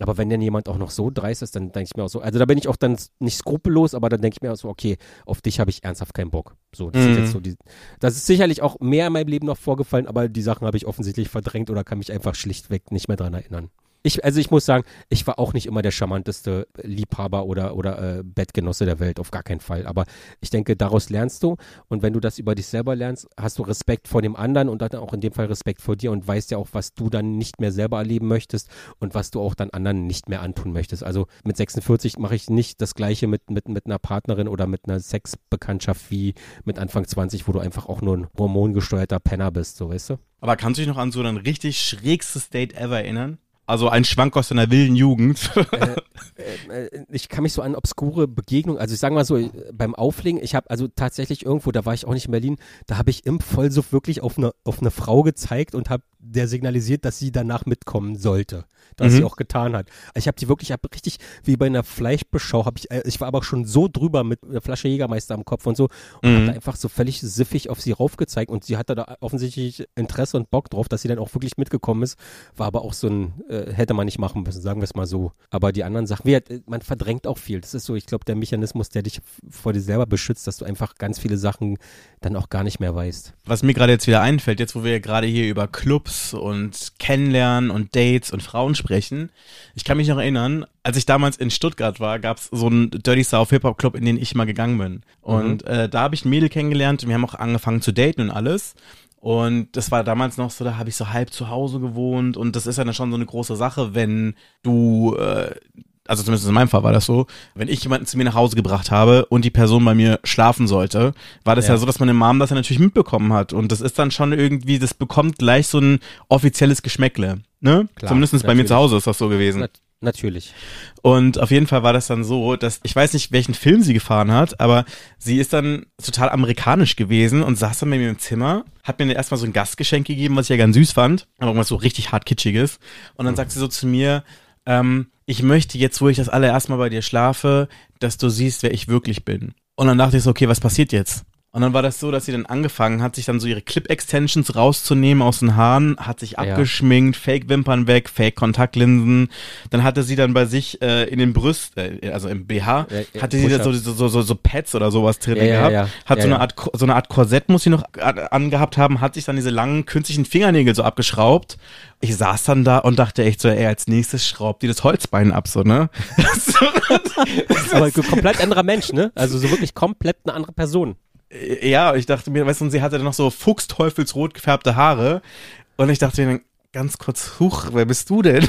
Aber wenn denn jemand auch noch so dreist ist, dann denke ich mir auch so, also da bin ich auch dann nicht skrupellos, aber dann denke ich mir auch so, okay, auf dich habe ich ernsthaft keinen Bock. So, das Mhm. ist jetzt so die, das ist sicherlich auch mehr in meinem Leben noch vorgefallen, aber die Sachen habe ich offensichtlich verdrängt oder kann mich einfach schlichtweg nicht mehr dran erinnern. Ich, also ich muss sagen, ich war auch nicht immer der charmanteste Liebhaber oder, oder äh, Bettgenosse der Welt, auf gar keinen Fall. Aber ich denke, daraus lernst du und wenn du das über dich selber lernst, hast du Respekt vor dem anderen und dann auch in dem Fall Respekt vor dir und weißt ja auch, was du dann nicht mehr selber erleben möchtest und was du auch dann anderen nicht mehr antun möchtest. Also mit 46 mache ich nicht das gleiche mit, mit, mit einer Partnerin oder mit einer Sexbekanntschaft wie mit Anfang 20, wo du einfach auch nur ein hormongesteuerter Penner bist, so weißt du? Aber kannst du dich noch an so ein richtig schrägstes Date ever erinnern? Also ein Schwank aus deiner wilden Jugend. äh, ich kann mich so an obskure Begegnungen, also ich sage mal so, äh, beim Auflegen, ich habe also tatsächlich irgendwo, da war ich auch nicht in Berlin, da habe ich im Vollsuff wirklich auf eine, auf eine Frau gezeigt und habe der signalisiert, dass sie danach mitkommen sollte. Was Mhm. sie auch getan hat. Ich habe die wirklich, ich habe richtig, wie bei einer Fleischbeschau, habe ich, äh, ich war aber schon so drüber mit einer Flasche Jägermeister am Kopf und so und Mhm. habe da einfach so völlig siffig auf sie raufgezeigt und sie hatte da offensichtlich Interesse und Bock drauf, dass sie dann auch wirklich mitgekommen ist. War aber auch so ein, äh, hätte man nicht machen müssen, sagen wir es mal so. Aber die anderen Sachen, wie, äh, man verdrängt auch viel. Das ist so, ich glaube, der Mechanismus, der dich vor dir selber beschützt, dass du einfach ganz viele Sachen dann auch gar nicht mehr weißt. Was mir gerade jetzt wieder einfällt, jetzt wo wir gerade hier über Clubs und Kennenlernen und Dates und Frauen sprechen, ich kann mich noch erinnern, als ich damals in Stuttgart war, gab es so einen Dirty South Hip Hop Club, in den ich mal gegangen bin. Und äh, da habe ich ein Mädel kennengelernt und wir haben auch angefangen zu daten und alles. Und das war damals noch so, da habe ich so halb zu Hause gewohnt und das ist ja dann schon so eine große Sache, wenn du äh, also zumindest in meinem Fall war das so, wenn ich jemanden zu mir nach Hause gebracht habe und die Person bei mir schlafen sollte, war das ja, Ja. so, dass meine Mom das ja natürlich mitbekommen hat. Und das ist dann schon irgendwie, das bekommt gleich so ein offizielles Geschmäckle. Ne? Klar, Zumindest bei mir zu Hause ist das so gewesen. Nat natürlich. Und auf jeden Fall war das dann so, dass ich weiß nicht, welchen Film sie gefahren hat, aber sie ist dann total amerikanisch gewesen und saß dann bei mir im Zimmer, hat mir erstmal so ein Gastgeschenk gegeben, was ich ja ganz süß fand, aber irgendwas so richtig hart kitschiges. Und dann sagt sie so zu mir, ähm, ich möchte jetzt, wo ich das allererste Mal bei dir schlafe, dass du siehst, wer ich wirklich bin. Und dann dachte ich so, okay, was passiert jetzt? Und dann war das so, dass sie dann angefangen hat, sich dann so ihre Clip-Extensions rauszunehmen aus den Haaren, hat sich abgeschminkt, Fake-Wimpern weg, Fake-Kontaktlinsen. Dann hatte sie dann bei sich äh, in den Brüsten, äh, also im BH, Ja, ja, hatte sie da so, so, so, so, so Pads oder sowas drin Ja, ja, gehabt. ja. Hat Ja, so, eine ja. Art, so eine Art Korsett muss sie noch angehabt haben, hat sich dann diese langen künstlichen Fingernägel so abgeschraubt. Ich saß dann da und dachte echt so, ey, als nächstes schraubt die das Holzbein ab, so, ne? Aber komplett anderer Mensch, ne? Also so wirklich komplett eine andere Person. Ja, ich dachte mir, weißt du, und sie hatte dann noch so fuchsteufelsrot gefärbte Haare. Und ich dachte mir dann ganz kurz, huch, wer bist du denn?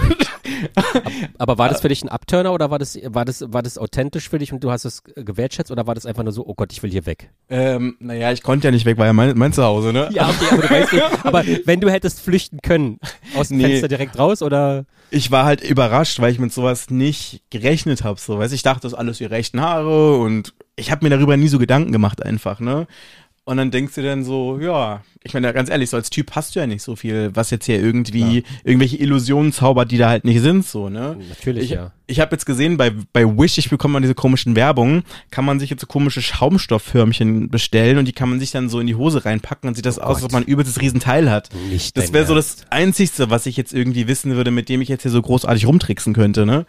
Aber war das für dich ein Abturner oder war das, war das, war das authentisch für dich und du hast es gewertschätzt oder war das einfach nur so, oh Gott, ich will hier weg? ähm, naja, ich konnte ja nicht weg, war ja mein, mein Zuhause, ne? Ja, okay, aber du weißt nicht. Aber wenn du hättest flüchten können, aus dem Nee. Fenster direkt raus oder? ich war halt überrascht, weil ich mit sowas nicht gerechnet habe. So, weißt, ich dachte, das ist alles die rechten Haare und ich habe mir darüber nie so Gedanken gemacht einfach, ne? Und dann denkst du dann so, ja, ich meine, ganz ehrlich, so als Typ hast du ja nicht so viel, was jetzt hier irgendwie irgendwelche Illusionen zaubert, die da halt nicht sind, so, ne? Natürlich, ich, ja. Ich habe jetzt gesehen, bei, bei Wish, ich bekomme mal diese komischen Werbungen, kann man sich jetzt so komische Schaumstoffförmchen bestellen und die kann man sich dann so in die Hose reinpacken und sieht das aus, als ob man ein übelstes Riesenteil hat. Nicht Das wäre so das Einzigste, was ich jetzt irgendwie wissen würde, mit dem ich jetzt hier so großartig rumtricksen könnte, ne?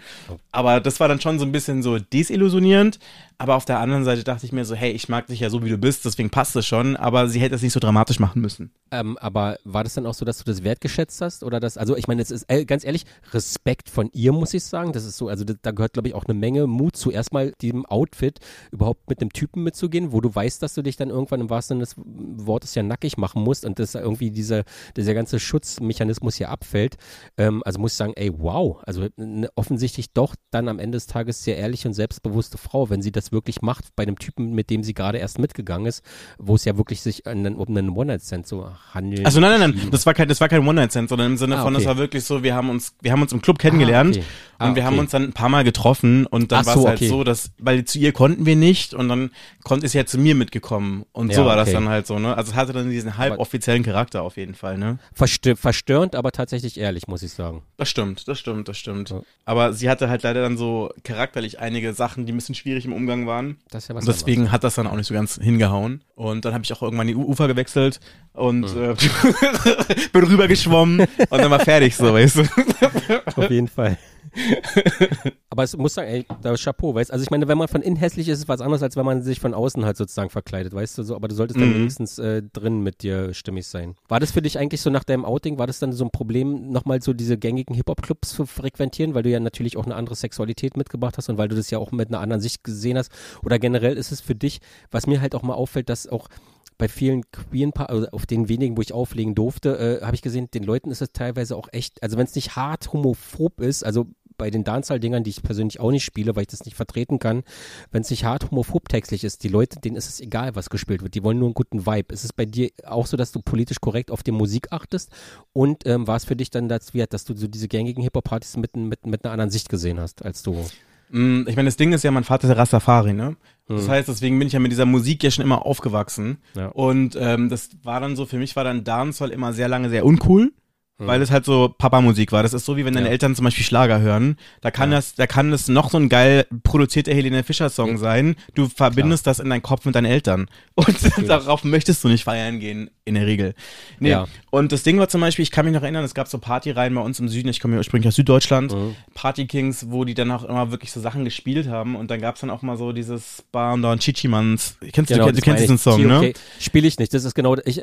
Aber das war dann schon so ein bisschen so desillusionierend. Aber auf der anderen Seite dachte ich mir so, hey, ich mag dich ja so, wie du bist, deswegen passt es schon. Aber sie hätte es nicht so dramatisch machen müssen. Ähm, aber war das dann auch so, dass du das wertgeschätzt hast? Oder das, also ich meine, es ist äh, ganz ehrlich, Respekt von ihr, muss ich sagen. Das ist so, also da gehört, glaube ich, auch eine Menge Mut zu, erstmal diesem Outfit überhaupt mit einem Typen mitzugehen, wo du weißt, dass du dich dann irgendwann im wahrsten Sinne des Wortes ja nackig machen musst und dass irgendwie diese, dieser ganze Schutzmechanismus hier abfällt. Ähm, also muss ich sagen, ey, wow. Also ne, offensichtlich doch dann am Ende des Tages sehr ehrliche und selbstbewusste Frau, wenn sie das wirklich macht bei einem Typen, mit dem sie gerade erst mitgegangen ist, wo es ja wirklich sich an, um einen One-Night-Stand so handelt. Also nein, nein, nein, das war kein, das war kein One-Night-Stand, sondern im Sinne Ah, von, das okay. war wirklich so, wir haben uns, wir haben uns im Club kennengelernt okay. Ah, und wir haben okay. uns dann ein paar Mal getroffen und dann war es so, halt okay. so, dass, weil zu ihr konnten wir nicht und dann konnte ist sie ja zu mir mitgekommen und so Ja, war das okay. dann halt so, ne? Also es hatte dann diesen halb offiziellen Charakter auf jeden Fall, ne? Verstö verstörend, aber tatsächlich ehrlich, muss ich sagen. Das stimmt, das stimmt, das stimmt. Ja. Aber sie hatte halt leider dann so charakterlich einige Sachen, die ein bisschen schwierig im Umgang waren. Das ist ja was Und deswegen hat das dann auch nicht so ganz hingehauen. Und dann habe ich auch irgendwann die Ufer gewechselt und äh, bin rübergeschwommen und dann war fertig so, weißt du. Auf jeden Fall. Aber es muss sagen, ey, da ist Chapeau, weißt du? Also ich meine, wenn man von innen hässlich ist, ist es was anderes, als wenn man sich von außen halt sozusagen verkleidet, weißt du so. Aber du solltest dann Mhm. wenigstens äh, drin mit dir stimmig sein. War das für dich eigentlich so nach deinem Outing, war das dann so ein Problem, nochmal so diese gängigen Hip-Hop-Clubs zu frequentieren, weil du ja natürlich auch eine andere Sexualität mitgebracht hast und weil du das ja auch mit einer anderen Sicht gesehen hast? Oder generell ist es für dich, was mir halt auch mal auffällt, dass auch bei vielen queeren Paar, also auf den wenigen, wo ich auflegen durfte, äh, habe ich gesehen, den Leuten ist es teilweise auch echt, also wenn es nicht hart homophob ist, also bei den Dancehall-Dingern, die ich persönlich auch nicht spiele, weil ich das nicht vertreten kann, wenn es nicht hart homophob textlich ist, die Leute, denen ist es egal, was gespielt wird, die wollen nur einen guten Vibe. Ist es bei dir auch so, dass du politisch korrekt auf die Musik achtest? Und ähm, war es für dich dann das wert, dass du so diese gängigen Hip-Hop-Partys mit, mit, mit einer anderen Sicht gesehen hast, als du Ich meine, das Ding ist ja, mein Vater ist ja Rastafari, ne? Das Mhm. heißt, deswegen bin ich ja mit dieser Musik ja schon immer aufgewachsen. Ja. Und ähm, das war dann so, für mich war dann Dancehall immer sehr lange sehr uncool. Mhm. Weil es halt so Papa-Musik war. Das ist so wie wenn deine Ja. Eltern zum Beispiel Schlager hören. Da kann das, da kann das noch so ein geil produzierter Helene Fischer Song sein. Du verbindest das in deinen Kopf mit deinen Eltern. Und darauf möchtest du nicht feiern gehen, in der Regel. Nee. Ja. Und das Ding war zum Beispiel, ich kann mich noch erinnern, es gab so Partyreihen bei uns im Süden. Ich komme ja ursprünglich aus Süddeutschland. Mhm. Party Kings, wo die dann auch immer wirklich so Sachen gespielt haben. Und dann gab's dann auch mal so dieses Bar und Don Chichimans. Kennst du, du, Genau, das kennst diesen. Song, ne? Okay, Spiele ich nicht. Das ist genau, ich,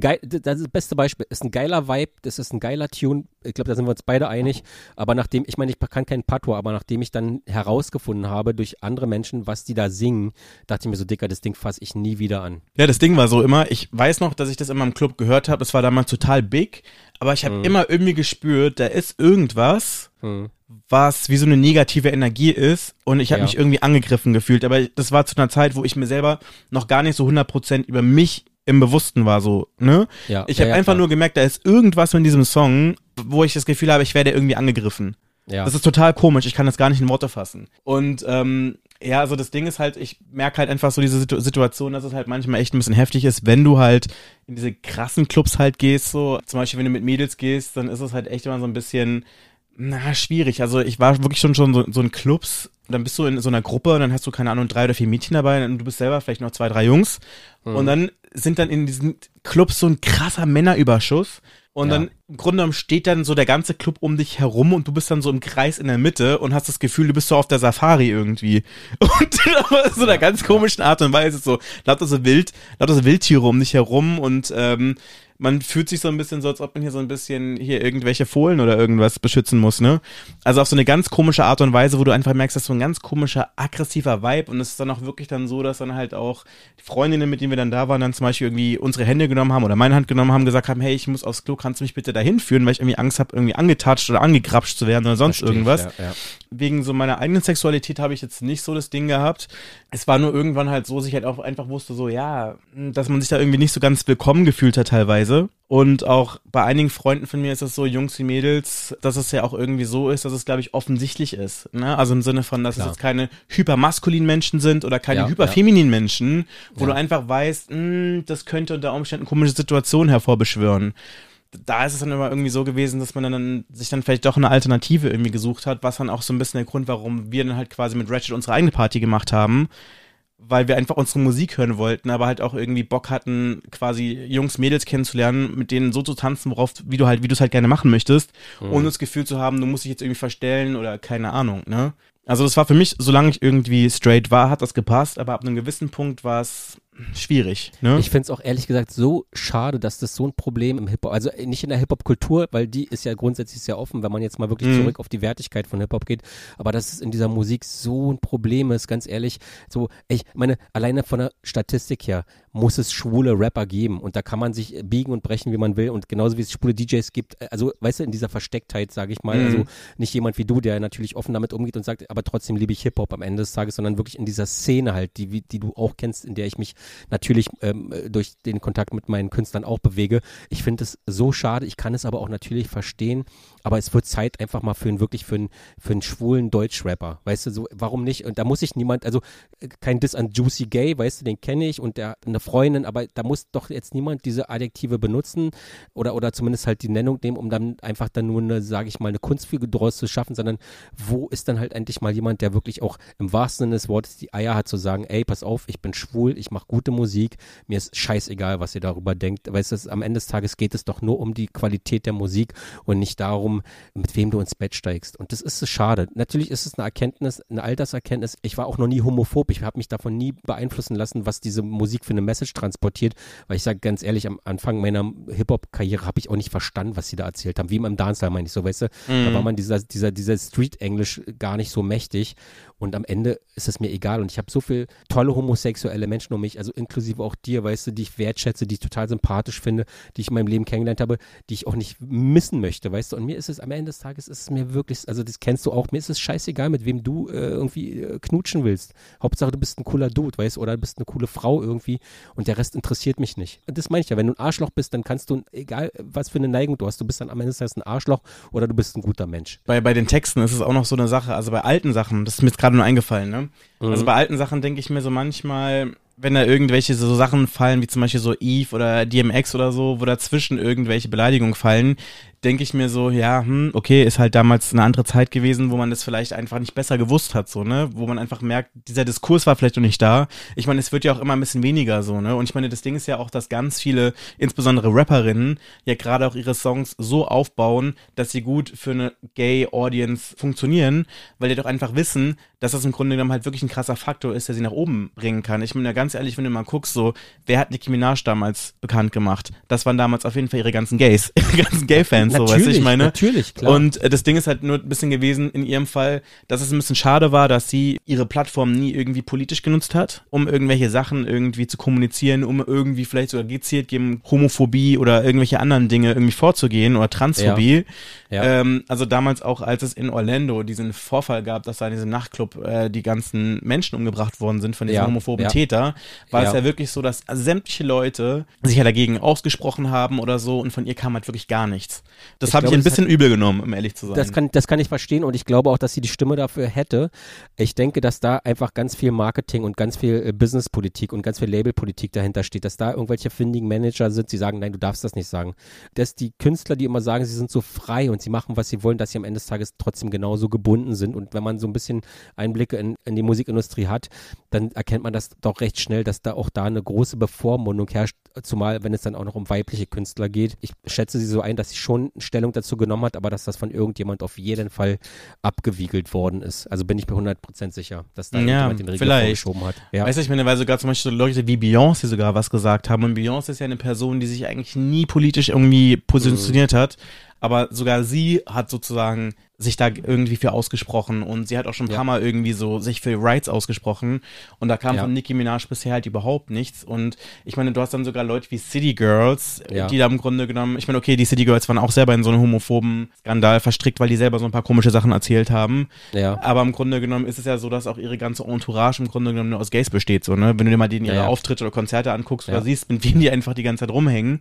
geil, das ist das beste Beispiel. Ist ein geiler Vibe, das ist ein geiler Tune. Ich glaube, da sind wir uns beide einig. Aber nachdem, ich meine, ich kann kein Patois, aber nachdem ich dann herausgefunden habe durch andere Menschen, was die da singen, dachte ich mir so, Dicker, das Ding fasse ich nie wieder an. Ja, das Ding war so immer, ich weiß noch, dass ich das immer im Club gehört habe, das war damals total big, aber ich habe immer irgendwie gespürt, da ist irgendwas, Hm. was wie so eine negative Energie ist und ich habe Ja. mich irgendwie angegriffen gefühlt. Aber das war zu einer Zeit, wo ich mir selber noch gar nicht so 100% über mich im Bewussten war, so, ne? Ja, Ich habe ja, einfach klar. nur gemerkt, da ist irgendwas in diesem Song, wo ich das Gefühl habe, ich werde irgendwie angegriffen. Ja. Das ist total komisch, ich kann das gar nicht in Worte fassen. Und ähm, ja, also das Ding ist halt, ich merke halt einfach so diese Situ Situation, dass es halt manchmal echt ein bisschen heftig ist, wenn du halt in diese krassen Clubs halt gehst, so zum Beispiel wenn du mit Mädels gehst, dann ist es halt echt immer so ein bisschen, na, schwierig. Also ich war wirklich schon schon so, so in Clubs, dann bist du in so einer Gruppe und dann hast du, keine Ahnung, drei oder vier Mädchen dabei und du bist selber vielleicht noch zwei, drei Jungs. Und dann sind dann in diesen Clubs so ein krasser Männerüberschuss. Und Ja. dann im Grunde genommen steht dann so der ganze Club um dich herum und du bist dann so im Kreis in der Mitte und hast das Gefühl, du bist so auf der Safari irgendwie. Und aber so einer ganz komischen Art und Weise so lauter so wild, lauter so Wildtiere um dich herum und ähm, man fühlt sich so ein bisschen so, als ob man hier so ein bisschen hier irgendwelche Fohlen oder irgendwas beschützen muss, ne? Also auf so eine ganz komische Art und Weise, wo du einfach merkst, das ist so ein ganz komischer, aggressiver Vibe und es ist dann auch wirklich dann so, dass dann halt auch die Freundinnen, mit denen wir dann da waren, dann zum Beispiel irgendwie unsere Hände genommen haben oder meine Hand genommen haben, gesagt haben, hey, ich muss aufs Klo, kannst du mich bitte dahin führen, weil ich irgendwie Angst habe, irgendwie angetatscht oder angegrapscht zu werden oder sonst Versteh ich, irgendwas Ja, ja. wegen so meiner eigenen Sexualität habe ich jetzt nicht so das Ding gehabt. Es war nur irgendwann halt so, dass ich halt auch einfach wusste, so ja, dass man sich da irgendwie nicht so ganz willkommen gefühlt hat teilweise. Und auch bei einigen Freunden von mir ist es so, Jungs wie Mädels, dass es ja auch irgendwie so ist, dass es, glaube ich, offensichtlich ist. Ne? Also im Sinne von, dass Klar. es jetzt keine hypermaskulinen Menschen sind oder keine Ja, hyperfemininen Menschen, wo Ja. du einfach weißt, mh, das könnte unter Umständen komische Situationen hervorbeschwören da ist es dann immer irgendwie so gewesen, dass man dann sich dann vielleicht doch eine Alternative irgendwie gesucht hat, was dann auch so ein bisschen der Grund, warum wir dann halt quasi mit Ratchet unsere eigene Party gemacht haben, weil wir einfach unsere Musik hören wollten, aber halt auch irgendwie Bock hatten, quasi Jungs, Mädels kennenzulernen, mit denen so zu tanzen, worauf, wie du halt, wie du es halt gerne machen möchtest, ohne das Gefühl zu haben, du musst dich jetzt irgendwie verstellen oder keine Ahnung, ne? Also das war für mich, solange ich irgendwie straight war, hat das gepasst, aber ab einem gewissen Punkt war es schwierig, ne? Ich finde es auch ehrlich gesagt so schade, dass das so ein Problem im Hip-Hop, also äh, nicht in der Hip-Hop-Kultur, weil die ist ja grundsätzlich sehr offen, wenn man jetzt mal wirklich Mhm. zurück auf die Wertigkeit von Hip-Hop geht, aber dass es in dieser Musik so ein Problem ist, ganz ehrlich, so, ich meine, alleine von der Statistik her muss es schwule Rapper geben und da kann man sich biegen und brechen, wie man will und genauso wie es schwule DJs gibt, äh, also weißt du, in dieser Verstecktheit, sage ich mal, Mhm. also nicht jemand wie du, der natürlich offen damit umgeht und sagt, aber trotzdem liebe ich Hip-Hop am Ende des Tages, sondern wirklich in dieser Szene halt, die, wie- die du auch kennst, in der ich mich natürlich ähm, durch den Kontakt mit meinen Künstlern auch bewege. Ich finde es so schade, ich kann es aber auch natürlich verstehen, aber es wird Zeit einfach mal für einen wirklich für einen, für einen schwulen Deutschrapper, weißt du, so, warum nicht? Und da muss ich niemand, also äh, kein Diss an Juicy Gay, weißt du, den kenne ich und der eine Freundin, aber da muss doch jetzt niemand diese Adjektive benutzen oder, oder zumindest halt die Nennung nehmen, um dann einfach dann nur eine, sage ich mal, eine Kunstfigur draus zu schaffen, sondern wo ist dann halt endlich mal jemand, der wirklich auch im wahrsten Sinne des Wortes die Eier hat zu sagen, ey, pass auf, ich bin schwul, ich mache gute Musik, mir ist scheißegal, was ihr darüber denkt. Weißt du, am Ende des Tages geht es doch nur um die Qualität der Musik und nicht darum, mit wem du ins Bett steigst. Und das ist schade. Natürlich ist es eine Erkenntnis, eine Alterserkenntnis. Ich war auch noch nie homophob. Ich habe mich davon nie beeinflussen lassen, was diese Musik für eine Message transportiert. Weil ich sage ganz ehrlich, am Anfang meiner Hip-Hop-Karriere habe ich auch nicht verstanden, was sie da erzählt haben. Wie im Dancehall meine ich so, weißt du? Da war man dieser, dieser, dieser Street-Englisch gar nicht so mächtig. Und am Ende ist es mir egal. Und ich habe so viele tolle homosexuelle Menschen um mich, also inklusive auch dir, weißt du, die ich wertschätze, die ich total sympathisch finde, die ich in meinem Leben kennengelernt habe, die ich auch nicht missen möchte, weißt du. Und mir ist es am Ende des Tages, ist es mir wirklich, also das kennst du auch, mir ist es scheißegal, mit wem du äh, irgendwie äh, knutschen willst. Hauptsache, du bist ein cooler Dude, weißt du, oder du bist eine coole Frau irgendwie und der Rest interessiert mich nicht. Und das meine ich ja, wenn du ein Arschloch bist, dann kannst du, egal was für eine Neigung du hast, du bist dann am Ende des Tages ein Arschloch oder du bist ein guter Mensch. bei, bei den Texten ist es auch noch so eine Sache, also bei alten Sachen, das ist mir jetzt gerade nur eingefallen, ne? Also bei alten Sachen denke ich mir so manchmal, wenn da irgendwelche so Sachen fallen, wie zum Beispiel so Eve oder DMX oder so, wo dazwischen irgendwelche Beleidigungen fallen, denke ich mir so, ja, hm, okay, ist halt damals eine andere Zeit gewesen, wo man das vielleicht einfach nicht besser gewusst hat, so, ne? Wo man einfach merkt, dieser Diskurs war vielleicht noch nicht da. Ich meine, es wird ja auch immer ein bisschen weniger so, ne? Und ich meine, das Ding ist ja auch, dass ganz viele, insbesondere Rapperinnen, ja gerade auch ihre Songs so aufbauen, dass sie gut für eine Gay-Audience funktionieren, weil die doch einfach wissen, dass das im Grunde genommen halt wirklich ein krasser Faktor ist, der sie nach oben bringen kann. Ich meine, ja ganz ehrlich, wenn du mal guckst, so, wer hat Nicki Minaj damals bekannt gemacht? Das waren damals auf jeden Fall ihre ganzen Gays, ihre ganzen Gay-Fans. So, weißt du, ich meine. Natürlich, klar. Und äh, das Ding ist halt nur ein bisschen gewesen in ihrem Fall, dass es ein bisschen schade war, dass sie ihre Plattform nie irgendwie politisch genutzt hat, um irgendwelche Sachen irgendwie zu kommunizieren, um irgendwie vielleicht sogar gezielt gegen Homophobie oder irgendwelche anderen Dinge irgendwie vorzugehen oder Transphobie. Ja. Ähm, also damals auch, als es in Orlando diesen Vorfall gab, dass da in diesem Nachtclub äh, die ganzen Menschen umgebracht worden sind von diesen Ja, homophoben ja. Täter, war es Ja. ja wirklich so, dass sämtliche Leute sich ja dagegen ausgesprochen haben oder so und von ihr kam halt wirklich gar nichts. Das habe ich ein bisschen übel genommen, um ehrlich zu sein. Das kann, das kann ich verstehen und ich glaube auch, dass sie die Stimme dafür hätte. Ich denke, dass da einfach ganz viel Marketing und ganz viel äh, Businesspolitik und ganz viel Labelpolitik dahinter steht, dass da irgendwelche findigen Manager sind, die sagen, nein, du darfst das nicht sagen. Dass die Künstler, die immer sagen, sie sind so frei und sie machen, was sie wollen, dass sie am Ende des Tages trotzdem genauso gebunden sind. Und wenn man so ein bisschen Einblicke in, in die Musikindustrie hat, dann erkennt man das doch recht schnell, dass da auch da eine große Bevormundung herrscht, zumal wenn es dann auch noch um weibliche Künstler geht. Ich schätze sie so ein, dass sie schon Stellung dazu genommen hat, aber dass das von irgendjemand auf jeden Fall abgewiegelt worden ist. Also bin ich mir 100% sicher, dass da Ja, jemand den vielleicht. vorgeschoben hat. Ja. Weißt du, ich meine, weil sogar zum Beispiel so Leute wie Beyoncé sogar was gesagt haben. Und Beyoncé ist ja eine Person, die sich eigentlich nie politisch irgendwie positioniert Mhm. hat. Aber sogar sie hat sozusagen sich da irgendwie für ausgesprochen und sie hat auch schon ein Ja. paar Mal irgendwie so sich für Rights ausgesprochen und da kam Ja. von Nicki Minaj bisher halt überhaupt nichts und ich meine, du hast dann sogar Leute wie City Girls, Ja. die da im Grunde genommen, ich meine, okay, die City Girls waren auch selber in so einen homophoben Skandal verstrickt, weil die selber so ein paar komische Sachen erzählt haben. ja. Aber im Grunde genommen ist es ja so, dass auch ihre ganze Entourage im Grunde genommen nur aus Gays besteht, so, ne? Wenn du dir mal denen ihre. Auftritte oder Konzerte anguckst oder siehst, mit wem die einfach die ganze Zeit rumhängen.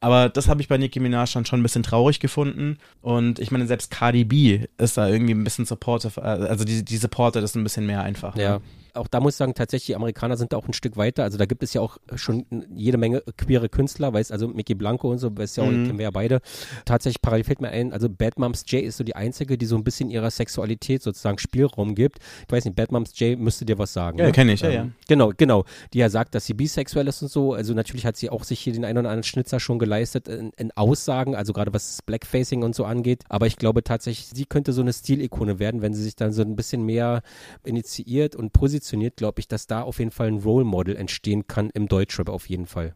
Aber das habe ich bei Nicki Minaj dann schon ein bisschen traurig gefunden. Und ich meine, selbst Cardi B ist da irgendwie ein bisschen supportive, äh, also die, die supportet das ein bisschen mehr einfach. ne? Ja. Auch da muss ich sagen, tatsächlich, die Amerikaner sind da auch ein Stück weiter. Also da gibt es ja auch schon jede Menge queere Künstler, weißt also Mickey Blanco und so, weißt ja auch, Mhm. kennen wir ja beide. Tatsächlich parallel fällt mir ein, also Bad Moms J ist so die einzige, die so ein bisschen ihrer Sexualität sozusagen Spielraum gibt. Ich weiß nicht, Bad Moms J müsste dir was sagen. Ja, ne? kenn ich, ja, Ähm, ja. Genau, genau. Die ja sagt, dass sie bisexuell ist und so. Also natürlich hat sie auch sich hier den einen oder anderen Schnitzer schon geleistet in, in Aussagen, also gerade was das Blackfacing und so angeht. Aber ich glaube tatsächlich, sie könnte so eine Stilikone werden, wenn sie sich dann so ein bisschen mehr initiiert und positioniert, glaube ich, dass da auf jeden Fall ein Role Model entstehen kann im Deutschrap auf jeden Fall.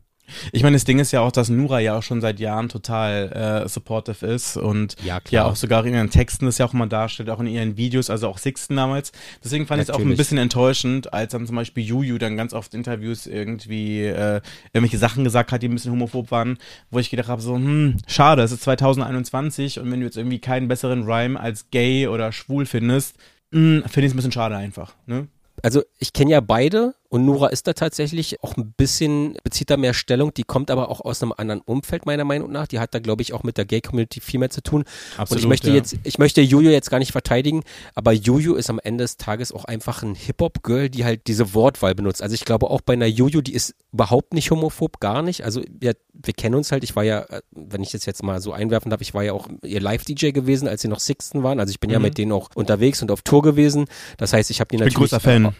Ich meine, das Ding ist ja auch, dass Nura ja auch schon seit Jahren total äh, supportive ist und Ja, ja auch sogar in ihren Texten das ja auch immer darstellt, auch in ihren Videos, also auch Sixten damals. Deswegen fand ich es auch ein bisschen enttäuschend, als dann zum Beispiel Juju dann ganz oft Interviews irgendwie äh, irgendwelche Sachen gesagt hat, die ein bisschen homophob waren, wo ich gedacht habe, so, hm, schade, es ist 2021 und wenn du jetzt irgendwie keinen besseren Rhyme als gay oder schwul findest, hm, finde ich es ein bisschen schade einfach, ne? Also ich kenne ja beide und Nora ist da tatsächlich auch ein bisschen, bezieht da mehr Stellung, die kommt aber auch aus einem anderen Umfeld meiner Meinung nach. Die hat da, glaube ich, auch mit der Gay-Community viel mehr zu tun. und ich möchte ja. jetzt, ich möchte Juju jetzt gar nicht verteidigen, aber Juju ist am Ende des Tages auch einfach ein Hip-Hop-Girl, die halt diese Wortwahl benutzt. Also ich glaube auch bei einer Juju, die ist überhaupt nicht homophob, gar nicht. Also wir, wir kennen uns halt, ich war ja, wenn ich das jetzt mal so einwerfen darf, ich war ja auch ihr Live-DJ gewesen, als sie noch Sixten waren. Also ich bin ja mit denen auch unterwegs und auf Tour gewesen. Das heißt, ich habe die Mhm. Ich bin natürlich... großer Fan.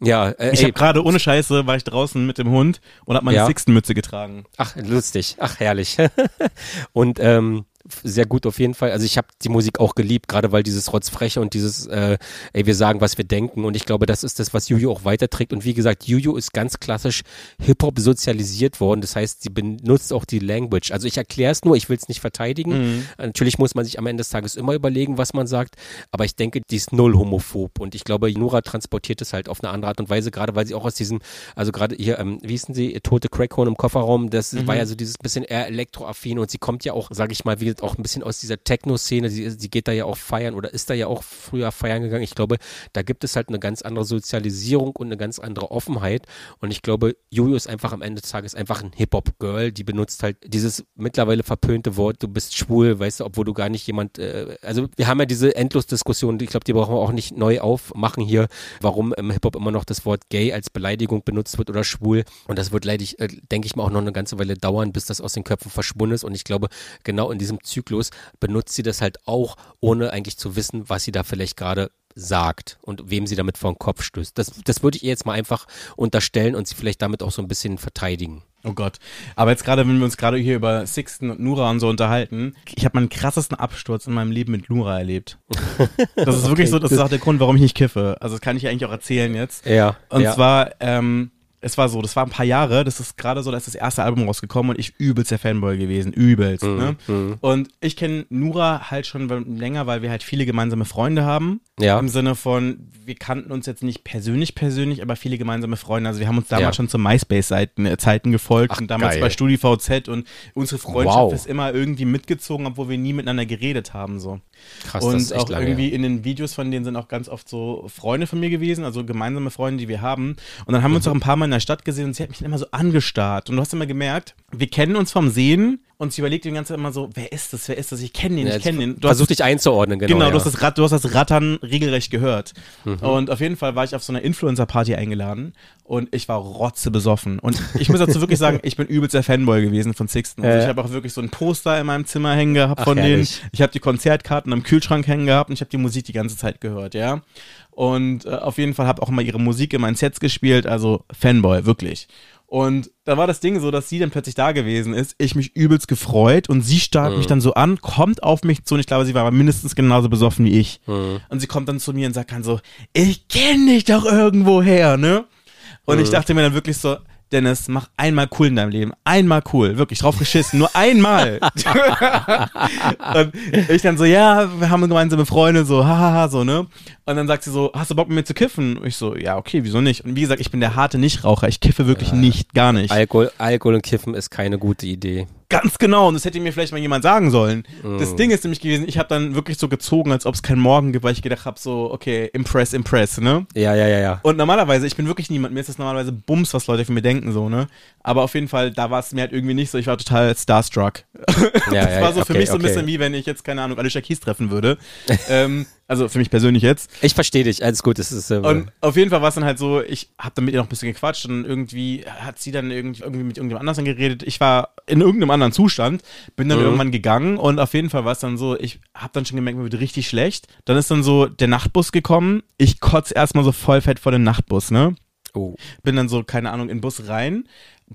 Ja, äh, Ich habe gerade ohne Scheiße war ich draußen mit dem Hund und habe meine Ja. Sixten-Mütze getragen. Ach, lustig. Ach, herrlich. und ähm, sehr gut auf jeden Fall. Also ich habe die Musik auch geliebt, gerade weil dieses Rotzfreche und dieses, äh, ey, wir sagen, was wir denken. Und ich glaube, das ist das, was Juju auch weiterträgt. Und wie gesagt, Juju ist ganz klassisch Hip-Hop sozialisiert worden. Das heißt, sie benutzt auch die Language. Also ich erkläre es nur, ich will es nicht verteidigen. Natürlich muss man sich am Ende des Tages immer überlegen, was man sagt. Aber ich denke, die ist null homophob. Und ich glaube, Nora transportiert es halt auf eine andere Art und Weise, gerade weil sie auch aus diesem, also gerade hier, ähm, wie hießen sie, tote Crackhorn im Kofferraum, das war ja so dieses bisschen eher elektroaffin und sie kommt ja auch, sage ich mal, wie gesagt, auch ein bisschen aus dieser Techno-Szene, sie, sie geht da ja auch feiern oder ist da ja auch früher feiern gegangen. Ich glaube, da gibt es halt eine ganz andere Sozialisierung und eine ganz andere Offenheit. Und ich glaube, Jojo ist einfach am Ende des Tages einfach ein Hip-Hop-Girl, die benutzt halt dieses mittlerweile verpönte Wort, du bist schwul, weißt du, obwohl du gar nicht jemand, äh, also wir haben ja diese Endlos-Diskussion, ich glaube, die brauchen wir auch nicht neu aufmachen hier, warum im Hip-Hop immer noch das Wort gay als Beleidigung benutzt wird oder schwul. Und das wird leider, äh, denke ich mal, auch noch eine ganze Weile dauern, bis das aus den Köpfen verschwunden ist. Und ich glaube, genau in diesem Zyklus benutzt sie das halt auch, ohne eigentlich zu wissen, was sie da vielleicht gerade sagt und wem sie damit vor den Kopf stößt. Das, das würde ich ihr jetzt mal einfach unterstellen und sie vielleicht damit auch so ein bisschen verteidigen. Oh Gott. Aber jetzt gerade, wenn wir uns gerade hier über Sixten und Nura und so unterhalten, ich habe meinen krassesten Absturz in meinem Leben mit Nura erlebt. Das ist wirklich so, das ist auch der Grund, warum ich nicht kiffe. Also das kann ich ja eigentlich auch erzählen jetzt. Ja. Und ja. zwar, ähm, es war so, das war ein paar Jahre, das ist gerade so, da ist das erste Album rausgekommen und ich übelst der Fanboy gewesen, übelst. Mhm. Ne? Und ich kenne Nura halt schon länger, weil wir halt viele gemeinsame Freunde haben. Ja. Im Sinne von, wir kannten uns jetzt nicht persönlich persönlich, aber viele gemeinsame Freunde. Also wir haben uns damals Ja. schon zu MySpace-Zeiten äh, Zeiten gefolgt Ach, und damals geil. bei StudiVZ und unsere Freundschaft Wow. ist immer irgendwie mitgezogen, obwohl wir nie miteinander geredet haben. So. Krass, und das ist echt auch lange. irgendwie in den Videos von denen sind auch ganz oft so Freunde von mir gewesen, also gemeinsame Freunde, die wir haben. Und dann haben wir uns auch ein paar Mal in der Stadt gesehen und sie hat mich dann immer so angestarrt. Und du hast immer gemerkt, wir kennen uns vom Sehen und sie überlegt die ganze Zeit immer so, wer ist das, wer ist das? Ich kenne den, Ja, ich kenne den. Du hast Versuch dich einzuordnen, genau. Genau, ja. du, hast das du hast das Rattern regelrecht gehört. Mhm. Und auf jeden Fall war ich auf so einer Influencer-Party eingeladen und ich war rotze besoffen. Und ich muss dazu wirklich sagen, ich bin übelst der Fanboy gewesen von Sixten. Also Äh. ich habe auch wirklich so ein Poster in meinem Zimmer hängen gehabt Ach, von denen. Ich habe die Konzertkarten am Kühlschrank hängen gehabt und ich habe die Musik die ganze Zeit gehört, ja. Und äh, auf jeden Fall habe auch mal ihre Musik in meinen Sets gespielt, also Fanboy, wirklich. Und da war das Ding so, dass sie dann plötzlich da gewesen ist, ich mich übelst gefreut und sie starrt Mhm. mich dann so an, kommt auf mich zu und ich glaube, sie war mindestens genauso besoffen wie ich. Mhm. Und sie kommt dann zu mir und sagt dann so, ich kenne dich doch irgendwo her, ne? Und Mhm. ich dachte mir dann wirklich so, Dennis, mach einmal cool in deinem Leben. Einmal cool. Wirklich drauf geschissen. Nur einmal. und ich dann so, ja, wir haben gemeinsame Freunde, so, hahaha, so, ne? Und dann sagt sie so, hast du Bock mit mir zu kiffen? Und ich so, ja, okay, wieso nicht? Und wie gesagt, ich bin der harte Nichtraucher. Ich kiffe wirklich nicht, gar nicht. Alkohol, Alkohol und Kiffen ist keine gute Idee. Ganz genau, und das hätte mir vielleicht mal jemand sagen sollen. Mm. Das Ding ist nämlich gewesen, ich habe dann wirklich so gezogen, als ob es keinen Morgen gibt, weil ich gedacht habe, so, okay, impress, impress, ne? Ja, ja, ja, ja. Und normalerweise, ich bin wirklich niemand, mir ist das normalerweise Bums, was Leute von mir denken, so, ne? Aber auf jeden Fall, da war es mir halt irgendwie nicht so, ich war total starstruck. ja, das war so für okay, mich so ein okay. bisschen wie, wenn ich jetzt, keine Ahnung, Alicia Keys treffen würde. ähm, also für mich persönlich jetzt. Ich verstehe dich, alles gut. Es ist, äh, Und auf jeden Fall war es dann halt so, ich habe dann mit ihr noch ein bisschen gequatscht und irgendwie hat sie dann irgendwie, irgendwie mit irgendjemand anders geredet. Ich war in irgendeinem anderen Zustand, bin dann Mhm. irgendwann gegangen und auf jeden Fall war es dann so, ich habe dann schon gemerkt, mir wird richtig schlecht. Dann ist dann so der Nachtbus gekommen. Ich kotz erstmal so voll fett vor den Nachtbus, ne? oh. Bin dann so, keine Ahnung, in den Bus rein.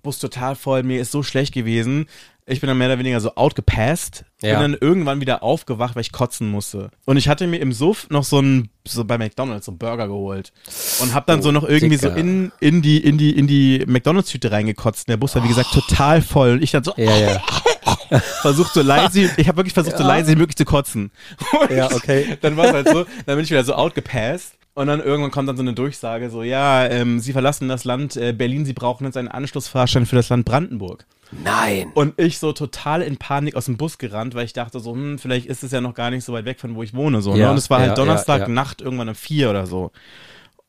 Bus total voll, mir ist so schlecht gewesen. Ich bin dann mehr oder weniger so outgepasst. Ja. Bin dann irgendwann wieder aufgewacht, weil ich kotzen musste. Und ich hatte mir im Suff noch so ein, so bei McDonalds, so einen Burger geholt. Und hab dann Oh, so noch irgendwie so Dicker. in, in die, in die, in die McDonalds-Tüte reingekotzt. Und der Bus war, wie gesagt, total voll. Und ich dann so, Ja, ja. versucht so leise, ich habe wirklich versucht, so leise wie möglich zu kotzen. Und Ja, okay. Dann war es halt so, dann bin ich wieder so outgepasst. Und dann irgendwann kommt dann so eine Durchsage, so, ja, ähm, Sie verlassen das Land äh, Berlin, Sie brauchen jetzt einen Anschlussfahrschein für das Land Brandenburg. Nein. Und ich so total in Panik aus dem Bus gerannt, weil ich dachte so, hm, vielleicht ist es ja noch gar nicht so weit weg von wo ich wohne, so, Ja, ne? Und es war ja, halt Donnerstag ja, ja. Nacht irgendwann um vier oder so.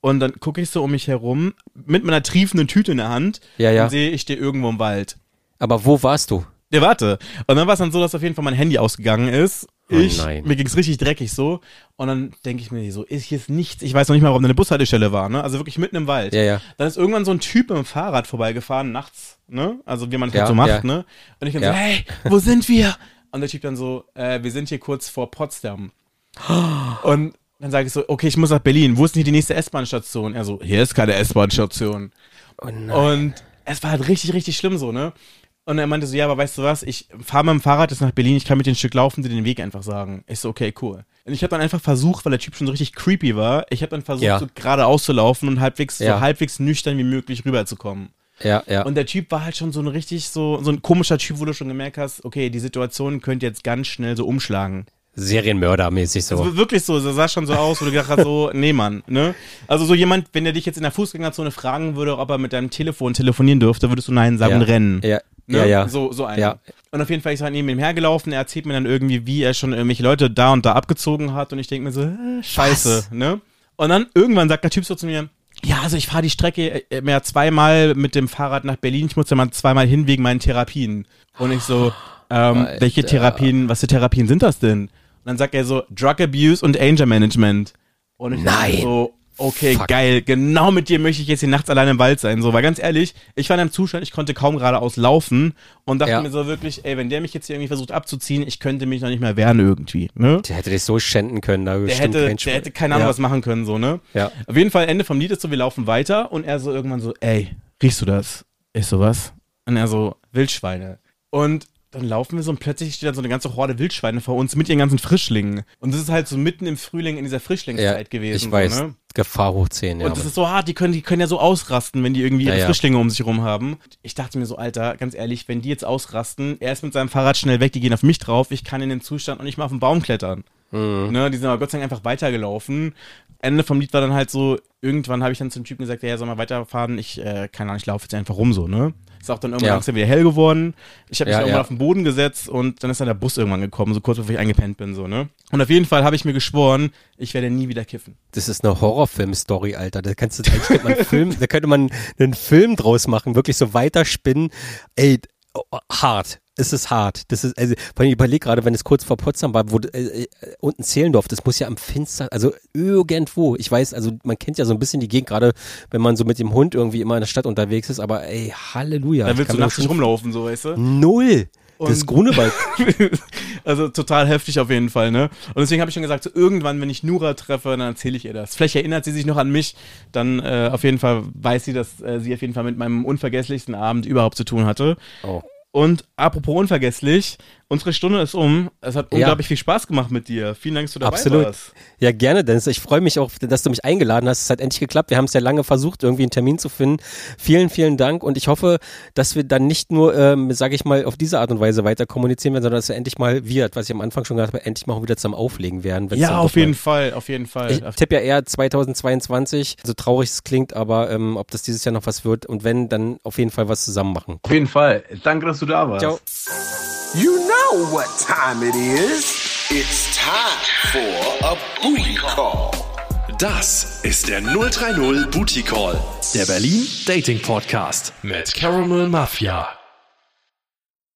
Und dann gucke ich so um mich herum mit meiner triefenden Tüte in der Hand Ja, ja. und sehe, ich stehe irgendwo im Wald. Aber wo warst du? Ja, warte. Und dann war es dann so, dass auf jeden Fall mein Handy ausgegangen ist. Oh Ich, nein. mir ging's richtig dreckig so. Und dann denke ich mir so, ist hier ist nichts. Ich weiß noch nicht mal, warum da eine Bushaltestelle war, ne? Also wirklich mitten im Wald. Ja, ja. Dann ist irgendwann so ein Typ mit dem Fahrrad vorbeigefahren, nachts, ne? Also wie man das Ja, halt so macht, ja. ne? Und ich dann Ja. so, hey, wo sind wir? Und der Typ dann so, äh, wir sind hier kurz vor Potsdam. Und dann sage ich so, okay, ich muss nach Berlin. Wo ist denn hier die nächste S-Bahn-Station? Er so, hier ist keine S-Bahn-Station. Oh. Und es war halt richtig, richtig schlimm so, ne? Und er meinte so, ja, aber weißt du was, ich fahre mit dem Fahrrad jetzt nach Berlin, ich kann mit dem Stück laufen, dir den Weg einfach sagen. Ich so, okay, cool. Und ich habe dann einfach versucht, weil der Typ schon so richtig creepy war, ich habe dann versucht, Ja. so geradeaus zu laufen und halbwegs, Ja. so halbwegs nüchtern wie möglich rüberzukommen. Ja, ja. Und der Typ war halt schon so ein richtig so, so ein komischer Typ, wo du schon gemerkt hast, okay, die Situation könnte jetzt ganz schnell so umschlagen. Serienmördermäßig so. Also wirklich so, das sah schon so aus, wo du gedacht hast, so, nee, Mann, ne? Also so jemand, wenn der dich jetzt in der Fußgängerzone fragen würde, ob er mit deinem Telefon telefonieren dürfte, würdest du nein sagen ja. und rennen. Ja, Ne? ja, ja. So, so einer. Ja. Und auf jeden Fall, ich war neben ihm hergelaufen, er erzählt mir dann irgendwie, wie er schon irgendwelche Leute da und da abgezogen hat und ich denke mir so, äh, scheiße, ne? Und dann irgendwann sagt der Typ so zu mir, ja, also ich fahre die Strecke äh, mehr zweimal mit dem Fahrrad nach Berlin, ich muss ja mal zweimal hin wegen meinen Therapien. Und ich so, ähm, Alter. welche Therapien, was für Therapien sind das denn? Und dann sagt er so, Drug Abuse und Anger Management. Und ich Nein. so, okay, Fuck. geil, genau mit dir möchte ich jetzt hier nachts allein im Wald sein. So, weil ganz ehrlich, ich war in einem Zustand, ich konnte kaum geradeaus laufen und dachte Ja. mir so wirklich, ey, wenn der mich jetzt hier irgendwie versucht abzuziehen, ich könnte mich noch nicht mehr wehren irgendwie, ne? Der hätte dich so schänden können. Da Der hätte, kein der hätte keine Ahnung ja. was machen können, so, ne? Ja. Auf jeden Fall, Ende vom Lied ist so, wir laufen weiter und er so irgendwann so, ey, riechst du das? Ich so, was? Und er so, Wildschweine. Und dann laufen wir so und plötzlich steht dann so eine ganze Horde Wildschweine vor uns mit ihren ganzen Frischlingen. Und das ist halt so mitten im Frühling in dieser Frischlingszeit Ja, gewesen. ich weiß. So, ne? Gefahr hoch 10, ja. Und das ist so hart, die können, die können ja so ausrasten, wenn die irgendwie ihre ja. Frischlinge um sich herum haben. Ich dachte mir so, Alter, ganz ehrlich, wenn die jetzt ausrasten, er ist mit seinem Fahrrad schnell weg, die gehen auf mich drauf, ich kann in den Zustand und nicht mal auf den Baum klettern. Mhm. Ne, die sind aber Gott sei Dank einfach weitergelaufen. Ende vom Lied war dann halt so, irgendwann habe ich dann zum Typen gesagt, ja, soll mal weiterfahren, ich, äh, keine Ahnung, ich laufe jetzt einfach rum so, ne? Ist auch dann irgendwann Ja. langsam wieder hell geworden. Ich habe mich Ja, irgendwann ja. auf den Boden gesetzt und dann ist dann der Bus irgendwann gekommen, so kurz bevor ich eingepennt bin, so, ne? Und auf jeden Fall habe ich mir geschworen, ich werde nie wieder kiffen. Das ist eine Horrorfilm-Story, Alter. Da kannst du, eigentlich könnte man einen Film, da könnte man einen Film draus machen, wirklich so weiterspinnen. Ey, oh, hart. Es ist hart. Das ist, also, vor allem ich überleg gerade, wenn es kurz vor Potsdam war, wo, äh, äh, unten Zehlendorf, das muss ja am Finster, also irgendwo, ich weiß, also man kennt ja so ein bisschen die Gegend, gerade wenn man so mit dem Hund irgendwie immer in der Stadt unterwegs ist, aber ey, Halleluja. Da willst du nachts nicht rumlaufen, so, weißt du? Null. Das Und- Grunewald. also total heftig auf jeden Fall, ne? Und deswegen habe ich schon gesagt, so irgendwann, wenn ich Nura treffe, dann erzähle ich ihr das. Vielleicht erinnert sie sich noch an mich, dann äh, auf jeden Fall weiß sie, dass äh, sie auf jeden Fall mit meinem unvergesslichsten Abend überhaupt zu tun hatte. Oh. Und apropos unvergesslich, unsere Stunde ist um. Es hat Ja. unglaublich viel Spaß gemacht mit dir. Vielen Dank, dass du dabei Absolut. warst. Ja, gerne, Dennis. Ich freue mich auch, dass du mich eingeladen hast. Es hat endlich geklappt. Wir haben es ja lange versucht, irgendwie einen Termin zu finden. Vielen, vielen Dank. Und ich hoffe, dass wir dann nicht nur, ähm, sage ich mal, auf diese Art und Weise weiter kommunizieren werden, sondern dass wir endlich mal wir, was ich am Anfang schon gesagt habe, endlich mal auch wieder zusammen auflegen werden. Ja, auf doch mal- jeden Fall, auf jeden Fall. Ich tippe ja eher 2022, so traurig es klingt, aber ähm, ob das dieses Jahr noch was wird und wenn, dann auf jeden Fall was zusammen machen. auf jeden Fall. Danke, dass du da warst. Ciao. You know what time it is. It's time for a booty call. Das ist der 030 Booty Call, der Berlin Dating Podcast mit Caramel Mafia.